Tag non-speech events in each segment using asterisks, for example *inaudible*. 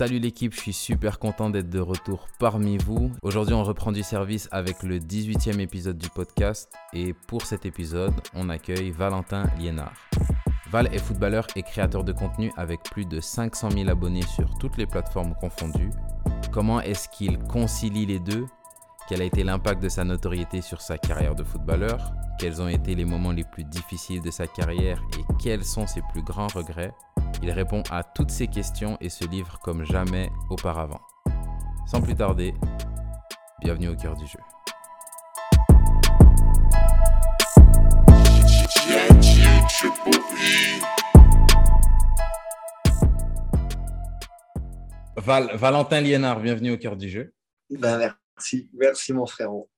Salut l'équipe, je suis super content d'être de retour parmi vous. Aujourd'hui, on reprend du service avec le 18e épisode du podcast et pour cet épisode, on accueille Valentin Liénard. Val est footballeur et créateur de contenu avec plus de 500 000 abonnés sur toutes les plateformes confondues. Comment est-ce qu'il concilie les deux? Quel a été l'impact de sa notoriété sur sa carrière de footballeur? Quels ont été les moments les plus difficiles de sa carrière? Et quels sont ses plus grands regrets? Il répond à toutes ces questions et se livre comme jamais auparavant. Sans plus tarder, bienvenue au cœur du jeu. Valentin Liénard, bienvenue au cœur du jeu. Ben, merci, merci mon frérot.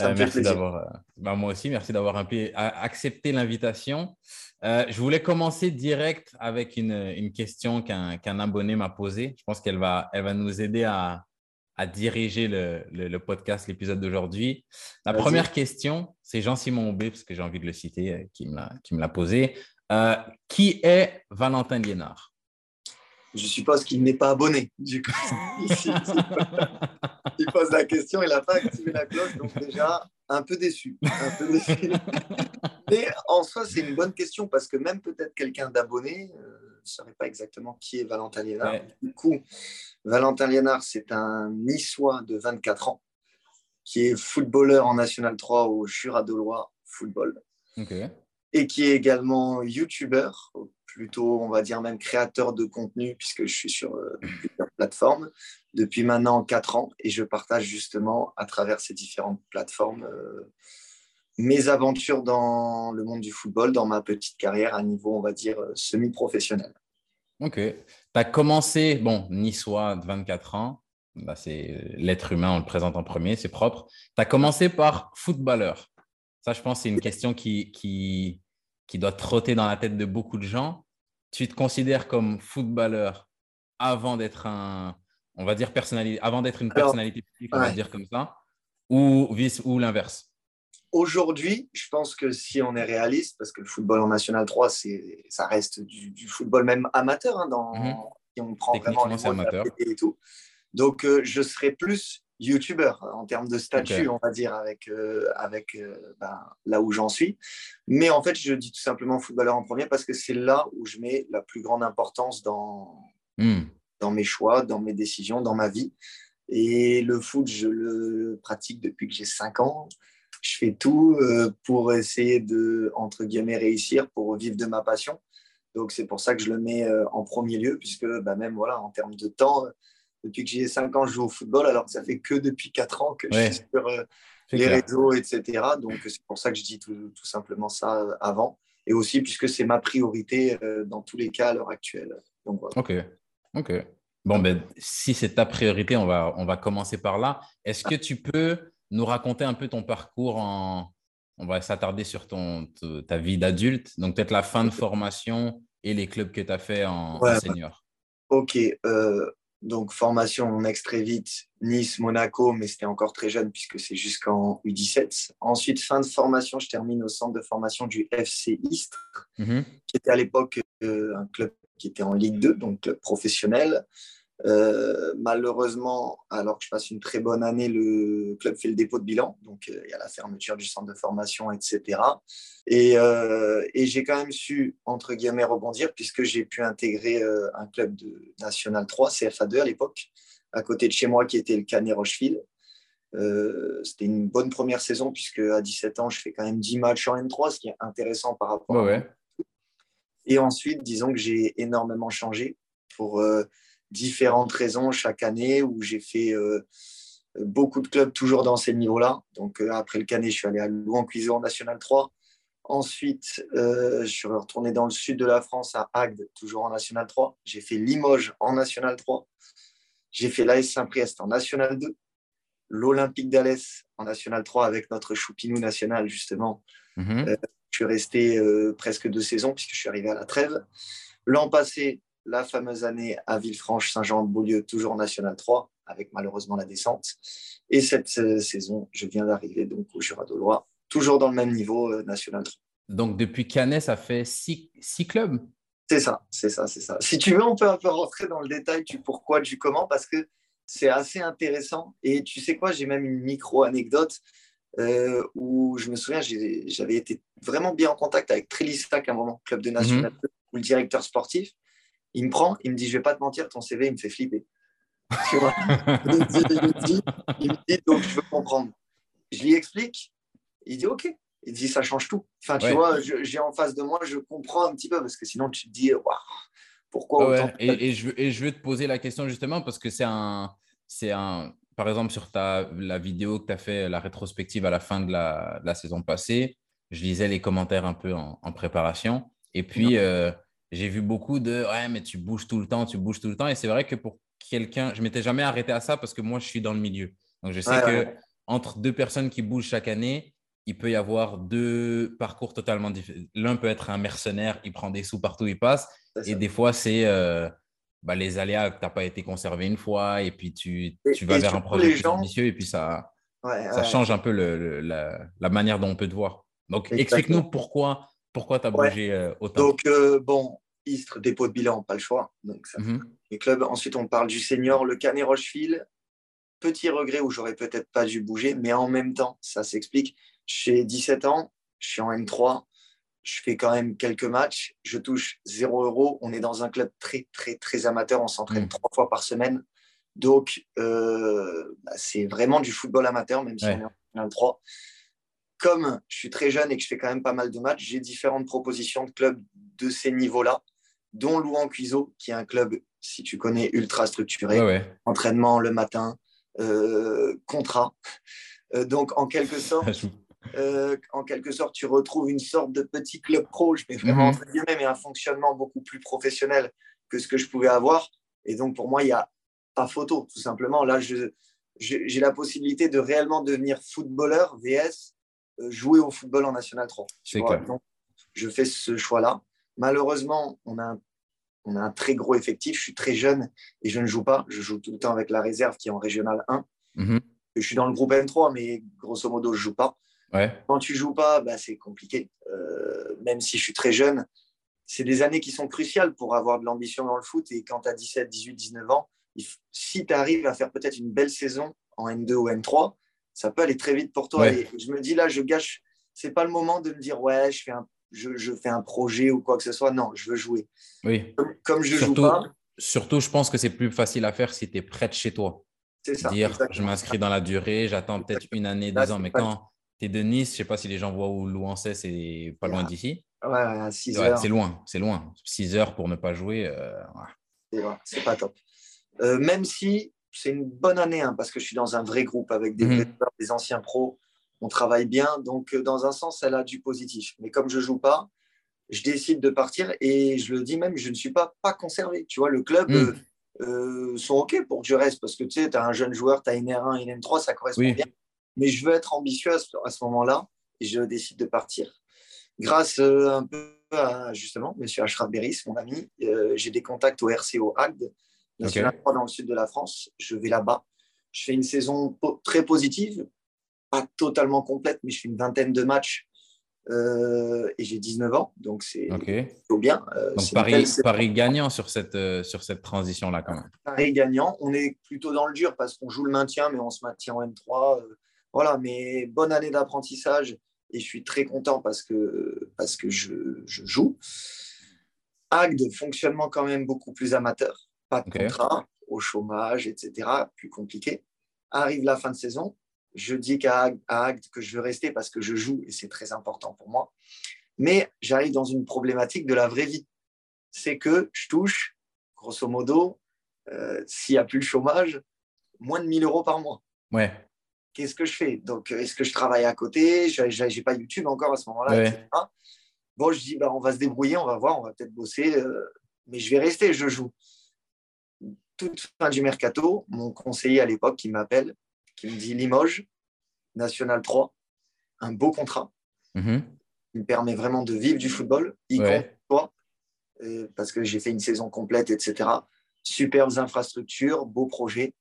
Euh, merci d'avoir, euh, ben, moi aussi, merci d'avoir accepté l'invitation. Euh, je voulais commencer direct avec une, question qu'un, abonné m'a posée. Je pense qu'elle va, elle va nous aider à, diriger le, podcast, l'épisode d'aujourd'hui. La première question, c'est Jean-Simon Aubé, parce que j'ai envie de le citer, qui me l'a, qui me l'a posé. qui est Valentin Liénard? Je suppose qu'il n'est pas abonné. Du coup, *laughs* il pose la question, il n'a pas activé la cloche, donc déjà un peu déçu. Un peu déçu. *laughs* Mais en soi, c'est une bonne question parce que même peut-être quelqu'un d'abonné ne euh, saurait pas exactement qui est Valentin Liénard. Du coup, Valentin Liénard, c'est un Niçois de 24 ans qui est footballeur en National 3 au Jura de Loire Football. Et qui est également YouTuber plutôt, on va dire même créateur de contenu, puisque je suis sur euh, plusieurs plateformes depuis maintenant quatre ans et je partage justement à travers ces différentes plateformes euh, mes aventures dans le monde du football, dans ma petite carrière à niveau, on va dire, euh, semi-professionnel. Ok. Tu as commencé, bon, niçois de 24 ans, bah, c'est l'être humain, on le présente en premier, c'est propre. Tu as commencé par footballeur. Ça, je pense, c'est une question qui, qui, qui doit trotter dans la tête de beaucoup de gens tu te considères comme footballeur avant d'être un, on va dire personnalité, avant d'être une personnalité publique, on va dire comme ça, ou vice ou l'inverse? Aujourd'hui, je pense que si on est réaliste, parce que le football en National 3, c'est, ça reste du, football même amateur, hein, dans, mhm. si on prend vraiment les amateur. et tout. Donc, euh, je serais plus youtubeur en termes de statut, on va dire, avec, euh, avec euh, ben, là où j'en suis. Mais en fait, je dis tout simplement footballeur en premier parce que c'est là où je mets la plus grande importance dans, hmm. dans mes choix, dans mes décisions, dans ma vie. Et le foot, je le pratique depuis que j'ai 5 ans. Je fais tout euh, pour essayer de, entre guillemets, réussir, pour vivre de ma passion. Donc, c'est pour ça que je le mets en premier lieu, puisque ben, même voilà, en termes de temps, depuis que j'ai 5 ans, je joue au football, alors que ça fait que depuis 4 ans que je suis sur euh, les réseaux, etc. Donc, c'est pour ça que je dis tout, simplement ça euh, avant. Et aussi, puisque c'est ma priorité euh, dans tous les cas à l'heure actuelle. Donc, Ok. Ok. Bon, ben, si c'est ta priorité, on va, on va commencer par là. Est-ce que tu peux nous raconter un peu ton parcours en. On va s'attarder sur ton, ta vie d'adulte, donc peut-être la fin de formation et les clubs que tu as fait en, senior? Ok. Euh, donc, formation, on très vite, Nice, Monaco, mais c'était encore très jeune puisque c'est jusqu'en U17. Ensuite, fin de formation, je termine au centre de formation du FC Istres, mhm. qui était à l'époque euh, un club qui était en Ligue 2, donc club professionnel. Euh, malheureusement, alors que je passe une très bonne année, le club fait le dépôt de bilan. Donc, euh, il y a la fermeture du centre de formation, etc. Euh, et, j'ai quand même su, entre guillemets, rebondir puisque j'ai pu intégrer un club de National 3, CFA2 à l'époque, à côté de chez moi, qui était le Canet Rocheville. C'était une bonne première saison puisque à 17 ans, je fais quand même 10 matchs en N3, ce qui est intéressant par rapport à... Et ensuite, disons que j'ai énormément changé pour différentes raisons chaque année où j'ai fait euh, beaucoup de clubs toujours dans ces niveaux-là. Donc euh, après le Canet, je suis allé à Louan-Cuiseau en National 3. Ensuite, euh, je suis retourné dans le sud de la France à Agde, toujours en National 3. J'ai fait Limoges en National 3. J'ai fait l'AS Saint-Priest en National 2. L'Olympique d'Alès en National 3 avec notre Choupinou national, justement. Mhm. je suis resté presque deux saisons puisque je suis arrivé à la trêve. L'an passé, la fameuse année à Villefranche-Saint-Jean-de-Beaulieu, toujours en National 3, avec malheureusement la descente. Et cette euh, saison, je viens d'arriver donc au Jura de Loire, toujours dans le même niveau euh, National 3. Donc depuis Canet, ça fait six, clubs? C'est ça, c'est ça, c'est ça. Si tu veux, on peut un peu rentrer dans le détail du pourquoi, du comment, parce que c'est assez intéressant. Et tu sais quoi, j'ai même une micro-anecdote euh, où je me souviens, j'avais été vraiment bien en contact avec Trélissac à un moment, club de national, mhm. où le directeur sportif, il me prend, il me dit, je vais pas te mentir, ton CV, il me fait flipper. *laughs* il, me dit, il me dit, donc je veux comprendre. Je lui explique, il dit, OK, il dit ça change tout. Enfin, tu vois, j'ai en face de moi, je comprends un petit peu parce que sinon tu te dis, waouh, pourquoi et, je, et je veux te poser la question justement parce que c'est un, c'est un, par exemple, sur ta, la vidéo que tu as fait, la rétrospective à la fin de la, la, saison passée, je lisais les commentaires un peu en, préparation. Et puis, euh, j'ai vu beaucoup de Ouais, mais tu bouges tout le temps, tu bouges tout le temps. Et c'est vrai que pour quelqu'un, je m'étais jamais arrêté à ça parce que moi, je suis dans le milieu. Donc, je sais que entre deux personnes qui bougent chaque année, il peut y avoir deux parcours totalement différents. L'un peut être un mercenaire, il prend des sous partout il passe. Et des fois, c'est euh, bah, les aléas que tu n'as pas été conservé une fois et puis tu, tu vas vers un projet plus ambitieux et puis ça, ça change un peu le, la, la, manière dont on peut te voir. Donc, explique-nous pourquoi, pourquoi tu as bougé euh, autant. Donc, euh, bon, Istres, dépôt de bilan, pas le choix. Donc, ça, mmh les clubs. Ensuite, on parle du senior, le Canet Rocheville. Petit regret où j'aurais peut-être pas dû bouger, mais en même temps, ça s'explique. J'ai 17 ans, je suis en N3, je fais quand même quelques matchs, je touche 0 euros. On est dans un club très, très, très amateur, on s'entraîne mmh. trois fois par semaine. Donc, euh, bah, c'est vraiment du football amateur, même si on est en N3. Comme je suis très jeune et que je fais quand même pas mal de matchs, j'ai différentes propositions de clubs de ces niveaux-là, dont Louan Cuiseau, qui est un club, si tu connais, ultra structuré. Entraînement le matin, euh, contrat. Euh, donc, en quelque *laughs* sorte, Euh, en quelque sorte, tu retrouves une sorte de petit club pro, je mets vraiment mhm. entre guillemets, mais un fonctionnement beaucoup plus professionnel que ce que je pouvais avoir. Et donc, pour moi, il n'y a pas photo, tout simplement. Là, j'ai la possibilité de réellement devenir footballeur, VS, jouer au football en National 3. Donc, je fais ce choix-là. Malheureusement, on a, un, on a un très gros effectif. Je suis très jeune et je ne joue pas. Je joue tout le temps avec la réserve qui est en Régional 1. Mhm. Je suis dans le groupe N3, mais grosso modo, je ne joue pas. Quand tu joues pas, bah, c'est compliqué. Euh, même si je suis très jeune, c'est des années qui sont cruciales pour avoir de l'ambition dans le foot. Et quand tu as 17, 18, 19 ans, si tu arrives à faire peut-être une belle saison en N2 ou N3, ça peut aller très vite pour toi. Et je me dis là, je gâche. C'est pas le moment de me dire ouais, je fais un, je, fais un projet ou quoi que ce soit. Non, je veux jouer. Oui. Comme, je surtout, joue pas. Surtout, je pense que c'est plus facile à faire si tu es près de chez toi. C'est ça. Dire, je m'inscris dans la durée, j'attends peut-être une année, deux ans, mais quand tu es de Nice, je sais pas si les gens voient où Louancais, c'est pas loin d'ici. Ouais, à 6 heures. C'est loin, c'est loin. 6 heures pour ne pas jouer. Euh, c'est pas top. Euh, même si c'est une bonne année, hein, parce que je suis dans un vrai groupe avec des, des anciens pros, on travaille bien. Donc, euh, dans un sens, elle a du positif. Mais comme je ne joue pas, je décide de partir et je le dis même, je ne suis pas, pas conservé. Tu vois, le club. Mhm. sont OK pour que je reste parce que tu sais, tu as un jeune joueur, tu as une R1, une M3, ça correspond bien mais je veux être ambitieux à ce, moment-là et je décide de partir. Grâce euh, un peu à justement M. Ashraf Beris, mon ami, euh, j'ai des contacts au RCO Agde, national dans le sud de la France. Je vais là-bas. Je fais une saison très positive, pas totalement complète, mais je fais une vingtaine de matchs euh, et j'ai 19 ans, donc c'est plutôt bien. donc Paris, Paris gagnant sur cette, sur cette transition-là quand même. Paris gagnant, on est plutôt dans le dur parce qu'on joue le maintien, mais on se maintient en M3. Voilà, mais bonne année d'apprentissage et je suis très content parce que, parce que je, joue. Agde, fonctionnement quand même beaucoup plus amateur, pas de contrat, au chômage, etc., plus compliqué. Arrive la fin de saison, je dis qu'à Agde que je veux rester parce que je joue et c'est très important pour moi. Mais j'arrive dans une problématique de la vraie vie. C'est que je touche, grosso modo, euh, s'il n'y a plus le chômage, moins de 1000 euros par mois. Ouais qu'est-ce que je fais? Donc, est-ce que je travaille à côté? Je n'ai pas YouTube encore à ce moment-là. Bon, je dis, bah, on va se débrouiller, on va voir, on va peut-être bosser, euh, mais je vais rester, je joue. Toute fin du mercato, mon conseiller à l'époque qui m'appelle, qui me dit Limoges, National 3, un beau contrat. Mm-hmm. Il me permet vraiment de vivre du football, y compris euh, parce que j'ai fait une saison complète, etc. Superbes infrastructures, beaux projets.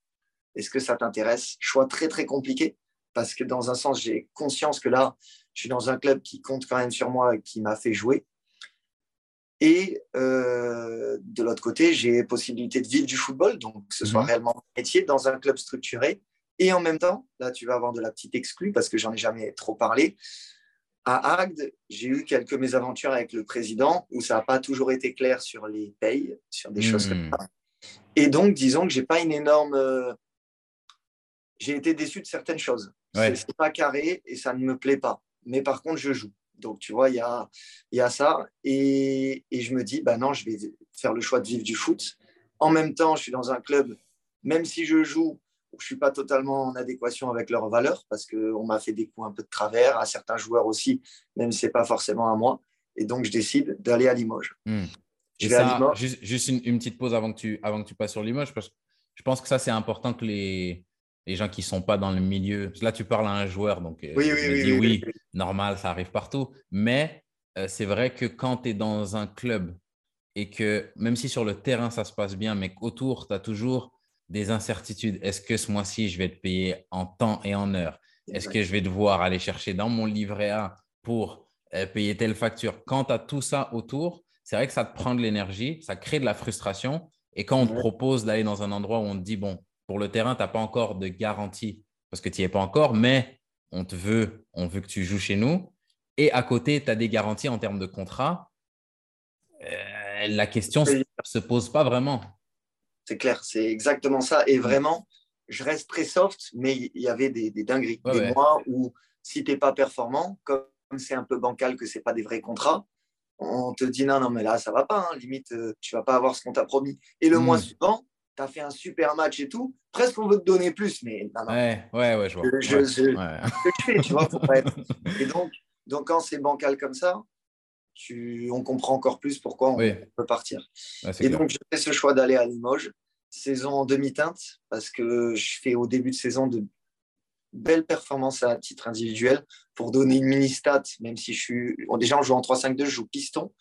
Est-ce que ça t'intéresse? Choix très, très compliqué parce que dans un sens, j'ai conscience que là, je suis dans un club qui compte quand même sur moi et qui m'a fait jouer. Et euh, de l'autre côté, j'ai possibilité de vivre du football, donc que ce soit Mhm. réellement mon métier dans un club structuré. Et en même temps, là, tu vas avoir de la petite exclue parce que j'en ai jamais trop parlé. À Agde, j'ai eu quelques mésaventures avec le président où ça n'a pas toujours été clair sur les payes, sur des choses comme Hmm. ça. Et donc, disons que j'ai pas une énorme. euh, J'ai été déçu de certaines choses. Ouais. C'est pas carré et ça ne me plaît pas. Mais par contre, je joue. Donc, tu vois, il y a, il y a ça. Et, et je me dis, bah non, je vais faire le choix de vivre du foot. En même temps, je suis dans un club, même si je joue, je ne suis pas totalement en adéquation avec leurs valeurs parce qu'on m'a fait des coups un peu de travers, à certains joueurs aussi, même si ce n'est pas forcément à moi. Et donc, je décide d'aller à Limoges. Hmm. Je à Limoges. juste, juste une, une petite pause avant que, tu, avant que tu passes sur Limoges, parce que je pense que ça, c'est important que les, les gens qui ne sont pas dans le milieu. Là, tu parles à un joueur, donc euh, Oui, je oui, me oui, dis oui, oui, oui. normal, ça arrive partout. Mais euh, c'est vrai que quand tu es dans un club et que même si sur le terrain, ça se passe bien, mais qu'autour, tu as toujours des incertitudes. Est-ce que ce mois-ci, je vais être payé en temps et en heure? Est-ce que je vais devoir aller chercher dans mon livret A pour euh, payer telle facture? Quand tu as tout ça autour, c'est vrai que ça te prend de l'énergie, ça crée de la frustration. Et quand on te propose d'aller dans un endroit où on te dit, bon, pour le terrain, tu n'as pas encore de garantie parce que tu n'y es pas encore, mais on te veut, on veut que tu joues chez nous. Et à côté, tu as des garanties en termes de contrat. Euh, la question ne se pose pas vraiment. C'est clair, c'est exactement ça. Et vraiment, je reste très soft, mais il y avait des, des dingueries. Ouais, des ouais. mois où, si tu n'es pas performant, comme c'est un peu bancal que ce pas des vrais contrats, on te dit non, non, mais là, ça va pas. hein. Limite, euh, tu vas pas avoir ce qu'on t'a promis. Et le Mm. mois suivant, tu as fait un super match et tout. Presque, on veut te donner plus, mais non, non. Ouais, ouais, ouais, je vois. Je- je- Ouais, je- ouais. je fais, tu vois, faut pas être- Et donc, donc quand c'est bancal comme ça, tu, on comprend encore plus pourquoi on Oui. peut partir. Ouais, Et clair. donc, je fais ce choix d'aller à Limoges, saison en demi-teinte, parce que je fais au début de saison de belles performances à titre individuel pour donner une mini-stat, même si je suis. déjà, on joue en 3-5-2, je joue piston.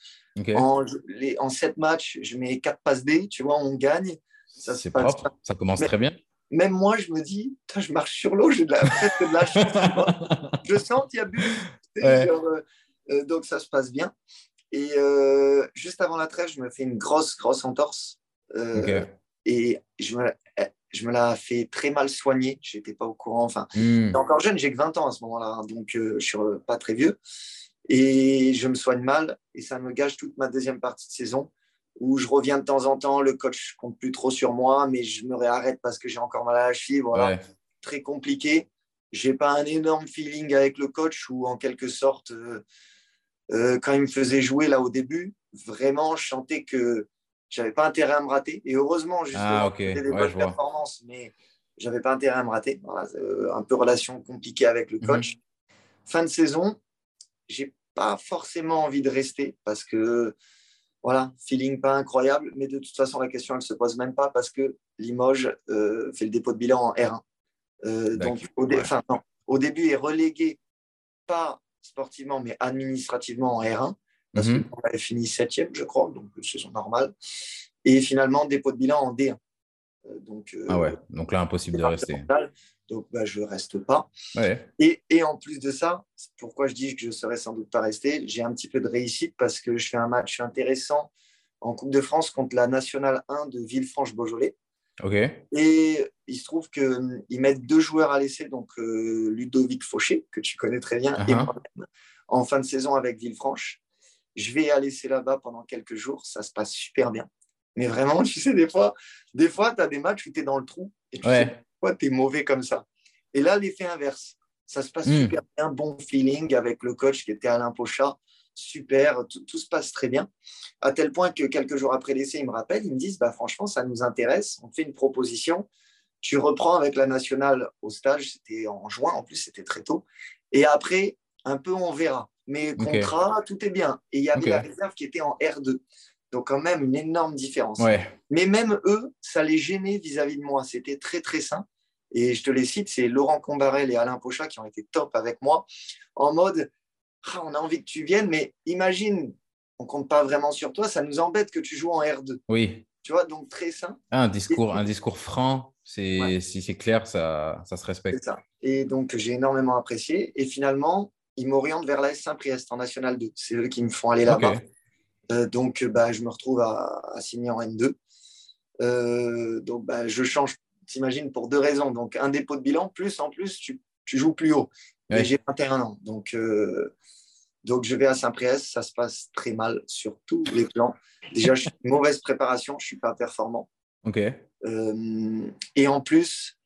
En, les, en 7 matchs, je mets 4 passes D, tu vois, on gagne. C'est propre, ça commence Mais- très bien. Même moi, je me dis, je marche sur l'eau, j'ai de *laughs* de la chance. je sens qu'il y a but. Ouais. genre, euh, euh, donc ça se passe bien. Et euh, juste avant la trêve, je me fais une grosse, grosse entorse. Euh. Et je me, je me la fais très mal soigner. Je n'étais pas au courant. Enfin, j'étais encore jeune, j'ai que 20 ans à ce moment-là. hein, donc, je ne suis pas très vieux. Et je me soigne mal. Et ça me gâche toute ma deuxième partie de saison où je reviens de temps en temps. Le coach compte plus trop sur moi, mais je me réarrête parce que j'ai encore mal à la cheville. Voilà Ouais. très compliqué. J'ai pas un énorme feeling avec le coach ou en quelque sorte, euh, euh, quand il me faisait jouer là au début, vraiment, je sentais que j'avais pas intérêt à me rater. Et heureusement, justement, Ah, ok. je faisais des Ouais, bonnes performances, mais j'avais pas intérêt à me rater. Voilà, euh, un peu relation compliquée avec le coach. Fin de saison, j'ai pas forcément envie de rester parce que voilà, feeling pas incroyable, mais de toute façon, la question, elle se pose même pas parce que Limoges euh, fait le dépôt de bilan en R1. Euh, donc, au, dé- Ouais. enfin, non, au début, est relégué, pas sportivement, mais administrativement en R1, parce qu'on avait fini septième, je crois, donc saison normale. Et finalement, dépôt de bilan en D1. Euh, donc, euh, Ah ouais, donc là, impossible de rester. Donc, bah, je ne reste pas. Ouais. Et, et en plus de ça, pourquoi je dis que je ne serais sans doute pas resté, j'ai un petit peu de réussite parce que je fais un match intéressant en Coupe de France contre la Nationale 1 de Villefranche-Beaujolais. Ok. Et il se trouve qu'ils mettent deux joueurs à l'essai, donc euh, Ludovic Fauché, que tu connais très bien, et Uh-huh. moi-même, en fin de saison avec Villefranche. Je vais à l'essai là-bas pendant quelques jours, ça se passe super bien. Mais vraiment, *laughs* tu sais, des fois, des fois tu as des matchs où tu es dans le trou et tu Ouais. sais pourquoi tu es mauvais comme ça. Et là, l'effet inverse. Ça se passe Mm. super bien, bon feeling avec le coach qui était Alain Pochat. Super, tout, tout se passe très bien. À tel point que quelques jours après l'essai, ils me rappellent, ils me disent bah, franchement, ça nous intéresse, on te fait une proposition. Tu reprends avec la nationale au stage, c'était en juin, en plus, c'était très tôt. Et après, un peu, on verra. Mais contrat, tout est bien. Et il y avait la réserve qui était en R2. Donc, quand même, une énorme différence. Ouais. Mais même eux, ça les gênait vis-à-vis de moi. C'était très, très sain. Et je te les cite, c'est Laurent Combarel et Alain Pochat qui ont été top avec moi, en mode, Ah, on a envie que tu viennes, mais imagine, on compte pas vraiment sur toi, ça nous embête que tu joues en R2. Oui. Tu vois, donc très sain, Ah, un discours, un discours franc, c'est Ouais. si c'est clair, ça, ça se respecte. c'est ça. Et donc, j'ai énormément apprécié. Et finalement, ils m'orientent vers la S Saint-Priest en National 2. C'est eux qui me font aller là-bas. Ok. donc, bah, je me retrouve à, signer en N2. donc, bah, je change, t'imagines, pour deux raisons. Donc, un dépôt de bilan, plus en plus, tu, tu joues plus haut. Et j'ai 21 ans. Donc, donc, je vais à Saint-Priest. Ça se passe très mal sur tous les plans. Déjà, je suis *laughs* une mauvaise préparation. Je ne suis pas performant. OK. et en plus,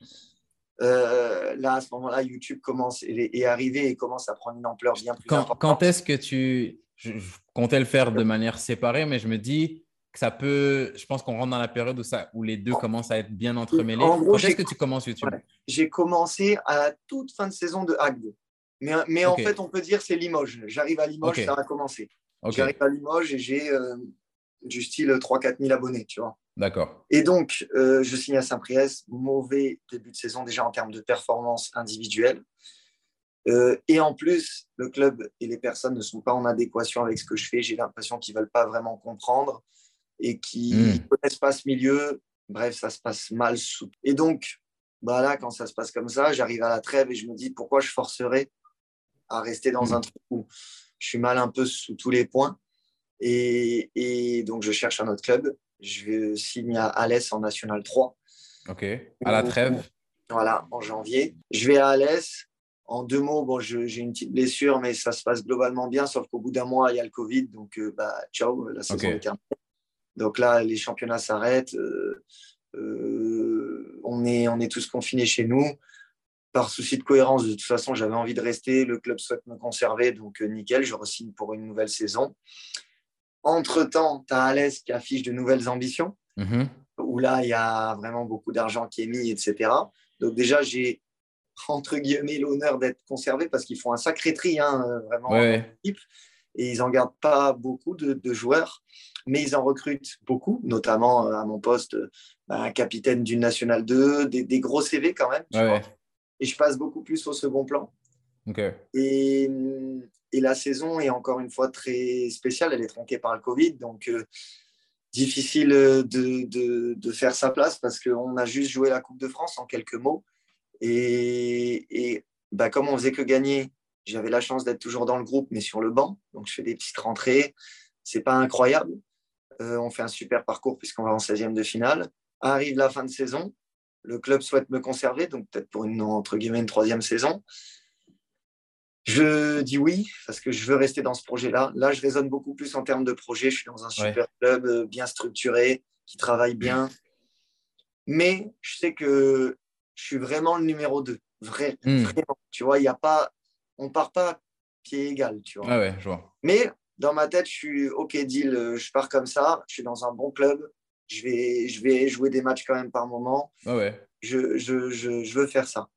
euh, là, à ce moment-là, YouTube commence est, arrivé et commence à prendre une ampleur bien plus quand, Quand est-ce que tu. Je, comptais le faire de *laughs* manière séparée, mais je me dis ça peut. Je pense qu'on rentre dans la période où, ça, où les deux commencent à être bien entremêlés. En gros, quand est-ce que tu commences YouTube? J'ai commencé à la toute fin de saison de Hack Mais, mais en fait, on peut dire c'est Limoges. J'arrive à Limoges, ça a commencé. J'arrive à Limoges et j'ai euh, du style 3-4 000 abonnés, tu vois. D'accord. Et donc, euh, je signe à Saint-Priest, mauvais début de saison déjà en termes de performance individuelle. Euh, et en plus, le club et les personnes ne sont pas en adéquation avec ce que je fais. J'ai l'impression qu'ils ne veulent pas vraiment comprendre et ne hmm. connaissent pas ce milieu. Bref, ça se passe mal. Sous... Et donc, bah là, quand ça se passe comme ça, j'arrive à la trêve et je me dis pourquoi je forcerais à rester dans hmm. un truc où je suis mal un peu sous tous les points? Et, et donc, je cherche un autre club je signe à Alès en National 3. Ok, à la trêve. Voilà, en janvier. Je vais à Alès. En deux mots, bon, j'ai une petite blessure, mais ça se passe globalement bien, sauf qu'au bout d'un mois, il y a le Covid. Donc, euh, bah, ciao, la saison est terminée. Donc là, les championnats s'arrêtent. Euh, euh, on, est, on est tous confinés chez nous. Par souci de cohérence, de toute façon, j'avais envie de rester. Le club souhaite me conserver, donc nickel, je re-signe pour une nouvelle saison. Entre-temps, tu as Alès qui affiche de nouvelles ambitions, mhm. où là, il y a vraiment beaucoup d'argent qui est mis, etc. Donc déjà, j'ai, entre guillemets, l'honneur d'être conservé parce qu'ils font un sacré tri, hein, vraiment. Et ils n'en gardent pas beaucoup de, joueurs, mais ils en recrutent beaucoup, notamment euh, à mon poste, bah, un capitaine d'une Nationale 2, des, gros CV quand même. Et je passe beaucoup plus au second plan. Et, et la saison est encore une fois très spéciale. Elle est tronquée par le Covid. Donc, euh, difficile de, de, de, faire sa place parce qu'on a juste joué la Coupe de France en quelques mots. Et, et bah, comme on faisait que gagner, j'avais la chance d'être toujours dans le groupe, mais sur le banc. Donc, je fais des petites rentrées. C'est pas incroyable. Euh, on fait un super parcours puisqu'on va en 16e de finale. Arrive la fin de saison. Le club souhaite me conserver, donc peut-être pour une, entre guillemets, une troisième saison. Je dis oui parce que je veux rester dans ce projet-là. Là, je raisonne beaucoup plus en termes de projet. Je suis dans un super club euh, bien structuré, qui travaille bien. Mais je sais que je suis vraiment le numéro 2. Vrai, hmm. Vraiment. Tu vois, il y a pas, on part pas pied égal. Tu vois. Ah ouais, je vois. Mais dans ma tête, je suis OK, deal, euh, je pars comme ça. Je suis dans un bon club. Je vais, je vais jouer des matchs quand même par moment. Ah ouais. je, je, je, je veux faire ça.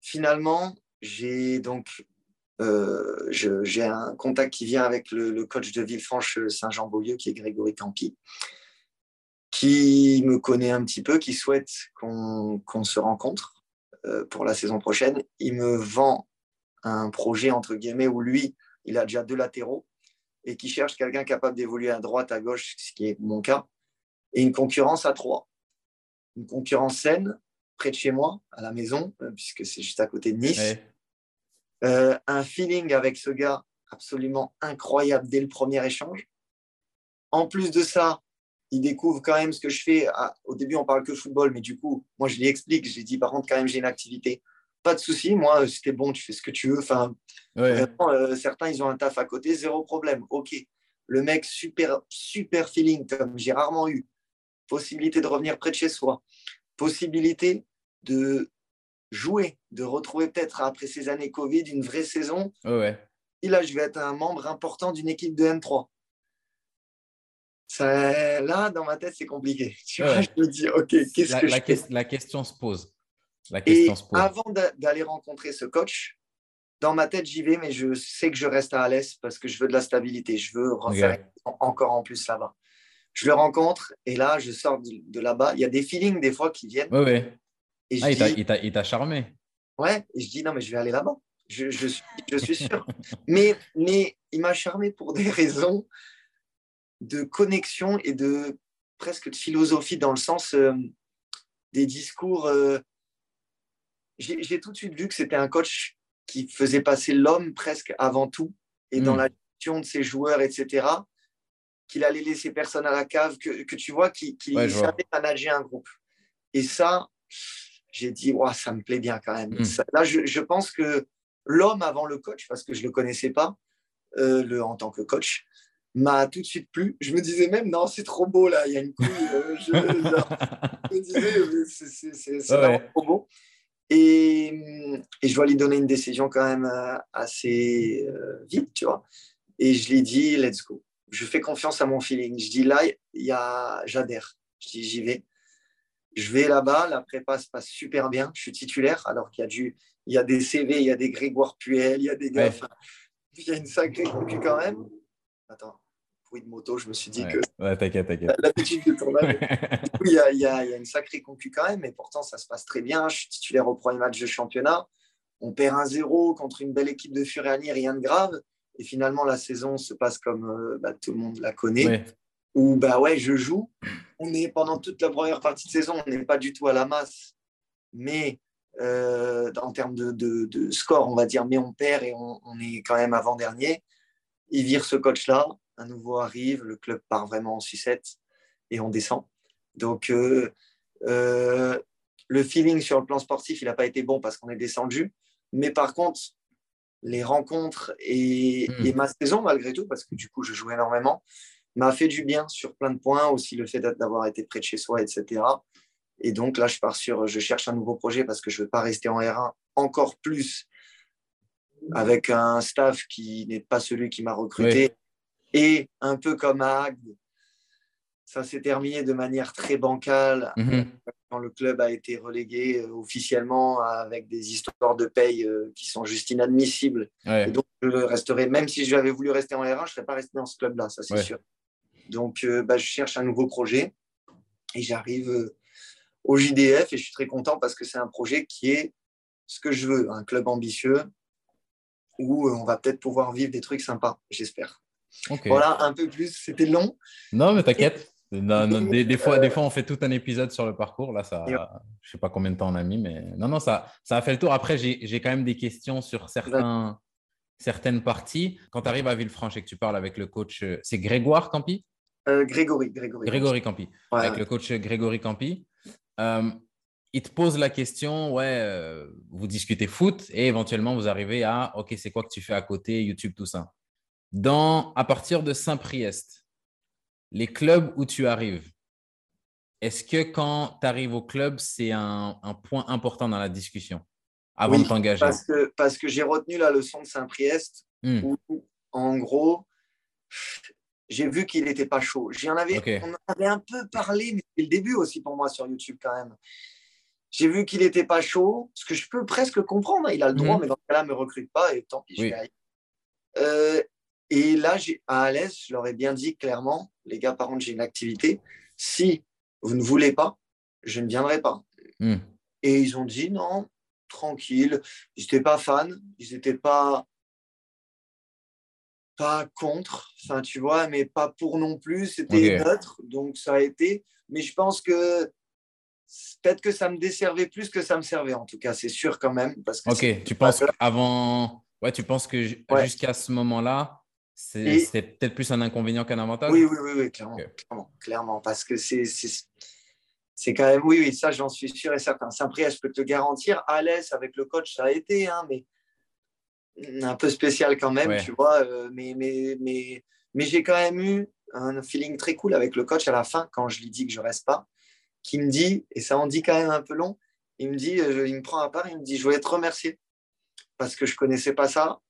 Finalement, j'ai donc euh, j'ai un contact qui vient avec le, coach de Villefranche Saint-Jean-Beaulieu, qui est Grégory Campi, qui me connaît un petit peu, qui souhaite qu'on se rencontre euh, pour la saison prochaine. Il me vend un projet, entre guillemets, où lui, il a déjà deux latéraux et qui cherche quelqu'un capable d'évoluer à droite, à gauche, ce qui est mon cas, et une concurrence à trois. Une concurrence saine, près de chez moi, à la maison, euh, puisque c'est juste à côté de Nice. Euh, un feeling avec ce gars absolument incroyable dès le premier échange. En plus de ça, il découvre quand même ce que je fais. Ah, au début, on parle que football, mais du coup, moi, je lui explique. Je lui dis, par contre, quand même, j'ai une activité. Pas de souci, moi, c'était bon, tu fais ce que tu veux. Enfin, euh, certains, ils ont un taf à côté, zéro problème. OK. Le mec, super, super feeling, comme j'ai rarement eu. Possibilité de revenir près de chez soi. Possibilité de jouer, de retrouver peut-être après ces années Covid une vraie saison. Et là, je vais être un membre important d'une équipe de M3. Ça, là, dans ma tête, c'est compliqué. *laughs* Tu vois, je me dis, OK, qu'est-ce que la, je fais? la question se pose. La question se pose. avant d'aller rencontrer ce coach, dans ma tête, j'y vais, mais je sais que je reste à Alès parce que je veux de la stabilité. Je veux refaire encore en plus là-bas. Je le rencontre et là, je sors de, là-bas. Il y a des feelings des fois qui viennent. Oui, ah, il t'a charmé. Ouais, et je dis non, mais je vais aller là-bas. Je, je, suis, je suis sûr. *laughs* mais, mais il m'a charmé pour des raisons de connexion et de presque de philosophie dans le sens euh, des discours. Euh, j'ai tout de suite vu que c'était un coach qui faisait passer l'homme presque avant tout et dans hmm. la gestion de ses joueurs, etc. qu'il allait laisser personne à la cave, que, que tu vois, qu'il savait manager un groupe. Et ça, j'ai dit, ouais, ça me plaît bien quand même. Hmm. là, je, je, pense que l'homme avant le coach, parce que je ne le connaissais pas euh, le, en tant que coach, m'a tout de suite plu. Je me disais même, non, c'est trop beau là, il y a une couille. Euh, je, *laughs* me disais, c'est trop beau. Et, et, je dois lui donner une décision quand même euh, assez vite, tu vois. Et je lui dis, let's go. Je fais confiance à mon feeling. Je dis, là, y a, j'adhère. Je dis, j'y vais. Je vais là-bas, la prépa se passe super bien. Je suis titulaire, alors qu'il y a du, il y a des CV, il y a des Grégoire Puel, il y a des gars. Il y a une sacrée concu quand même. Attends, bruit de moto, je me suis dit que. Ouais, t'inquiète, t'inquiète. L'habitude de tournage. *laughs* il, y a, il, y a, il y a une sacrée concu quand même, mais pourtant, ça se passe très bien. Je suis titulaire au premier match de championnat. On perd un 0 contre une belle équipe de Furiani, rien de grave. Et finalement, la saison se passe comme euh, bah, tout le monde la connaît où bah ouais, je joue. On est pendant toute la première partie de saison, on n'est pas du tout à la masse, mais euh, en termes de, de, score, on va dire, mais on perd et on, est quand même avant-dernier. Il vire ce coach-là, un nouveau arrive, le club part vraiment en sucette et on descend. Donc, euh, euh, le feeling sur le plan sportif, il n'a pas été bon parce qu'on est descendu. Mais par contre, les rencontres et, hmm. et, ma saison, malgré tout, parce que du coup, je joue énormément, m'a fait du bien sur plein de points, aussi le fait d'avoir été près de chez soi, etc. Et donc là, je pars sur, je cherche un nouveau projet parce que je ne veux pas rester en R1 encore plus avec un staff qui n'est pas celui qui m'a recruté. Et un peu comme à Agde, ça s'est terminé de manière très bancale mhm. quand le club a été relégué euh, officiellement avec des histoires de paye euh, qui sont juste inadmissibles. Et donc, je resterai, même si j'avais voulu rester en R1, je ne serais pas resté dans ce club-là, ça c'est sûr. Donc, euh, bah, je cherche un nouveau projet et j'arrive au JDF et je suis très content parce que c'est un projet qui est ce que je veux, un club ambitieux où on va peut-être pouvoir vivre des trucs sympas, j'espère. Voilà, un peu plus, c'était long. Non, mais t'inquiète. des, fois, des fois, on fait tout un épisode sur le parcours. Là, ça, je ne sais pas combien de temps on a mis, mais non, non, ça, ça a fait le tour. Après, j'ai quand même des questions sur certains, certaines parties. Quand tu arrives à Villefranche et que tu parles avec le coach, c'est Grégoire Campi? Euh, Grégory, Grégory. Grégory Campi. avec le coach Grégory Campi. Euh, il te pose la question, ouais, euh, vous discutez foot et éventuellement vous arrivez à, ok, c'est quoi que tu fais à côté, YouTube, tout ça. Dans, à partir de Saint-Priest, les clubs où tu arrives, est-ce que quand tu arrives au club, c'est un, point important dans la discussion avant de t'engager? Parce que, parce que j'ai retenu la leçon de Saint-Priest hmm. où, en gros, j'ai vu qu'il n'était pas chaud. J'en avais, On en avait un peu parlé, mais c'était le début aussi pour moi sur YouTube quand même. J'ai vu qu'il n'était pas chaud, ce que je peux presque comprendre. Il a le droit, mhm. mais dans ce cas-là, ne me recrute pas et tant pis, je vais euh, et là, à Alès, je leur ai bien dit clairement, les gars, par contre, j'ai une activité. Si vous ne voulez pas, je ne viendrai pas. Hmm. Et ils ont dit non, tranquille. Ils n'étaient pas fans, ils n'étaient pas pas contre, enfin tu vois, mais pas pour non plus, c'était neutre, donc ça a été. Mais je pense que peut-être que ça me desservait plus que ça me servait, en tout cas, c'est sûr quand même. Parce que ok, tu penses qu'avant, ouais, tu penses que jusqu'à ce moment-là, c'était peut-être plus un inconvénient qu'un avantage? Oui, oui, oui, oui clairement, clairement, clairement, parce que c'est c'est quand même, oui, oui, ça j'en suis sûr et certain. Saint-Priest, je peux te garantir, à l'aise avec le coach, ça a été, hein, mais un peu spécial quand même, tu vois. Euh, mais mais, mais, mais j'ai quand même eu un feeling très cool avec le coach à la fin quand je lui dis que je reste pas, qui me dit, et ça en dit quand même un peu long, il me dit, euh, il me prend à part, il me dit, je voulais te remercier parce que je connaissais pas ça,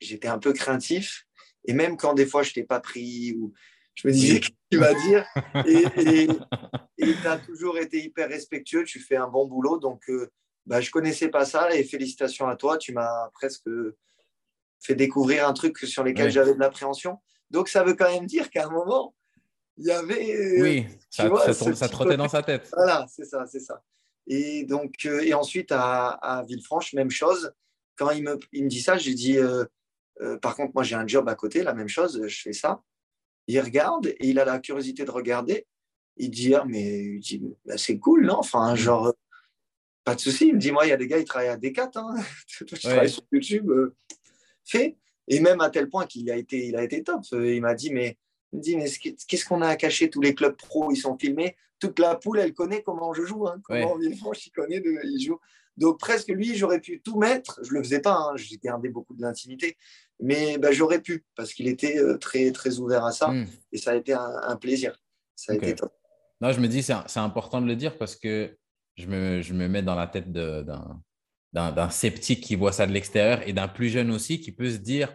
j'étais un peu craintif, et même quand des fois je t'ai pas pris ou je me disais qu'est-ce qu'il va dire, *laughs* et tu as toujours été hyper respectueux, tu fais un bon boulot, donc euh, bah, je connaissais pas ça et félicitations à toi, tu m'as presque fait découvrir un truc sur lequel j'avais de l'appréhension. Donc ça veut quand même dire qu'à un moment, il y avait. Oui, ça, ça, trottait dans sa tête. Voilà, c'est ça, c'est ça. Et donc, euh, et ensuite à, à, Villefranche, même chose. Quand il me, il me dit ça, j'ai dit euh, euh, par contre, moi j'ai un job à côté, la même chose, je fais ça. Il regarde et il a la curiosité de regarder. Il dit, ah, mais il dit, bah, c'est cool, non? Enfin, mm. genre, pas de souci. Il me dit, moi, il y a des gars, ils travaillent à D4. Hein. *laughs* je travaille sur YouTube. Euh, fait. Et même à tel point qu'il a été, il a été top. Euh, il m'a dit, mais Il me dit, mais qu'est-ce qu'on a à cacher? Tous les clubs pro, ils sont filmés. Toute la poule, elle connaît comment je joue. Hein, comment Villefranche, il connaît, de, il joue. Donc presque lui, j'aurais pu tout mettre. Je le faisais pas, hein, j'ai gardé beaucoup de l'intimité, mais bah, j'aurais pu parce qu'il était euh, très très ouvert à ça hmm. et ça a été un, plaisir. Ça a été top. Non, je me dis c'est important de le dire parce que je me, je me mets dans la tête d'un sceptique qui voit ça de l'extérieur et d'un plus jeune aussi qui peut se dire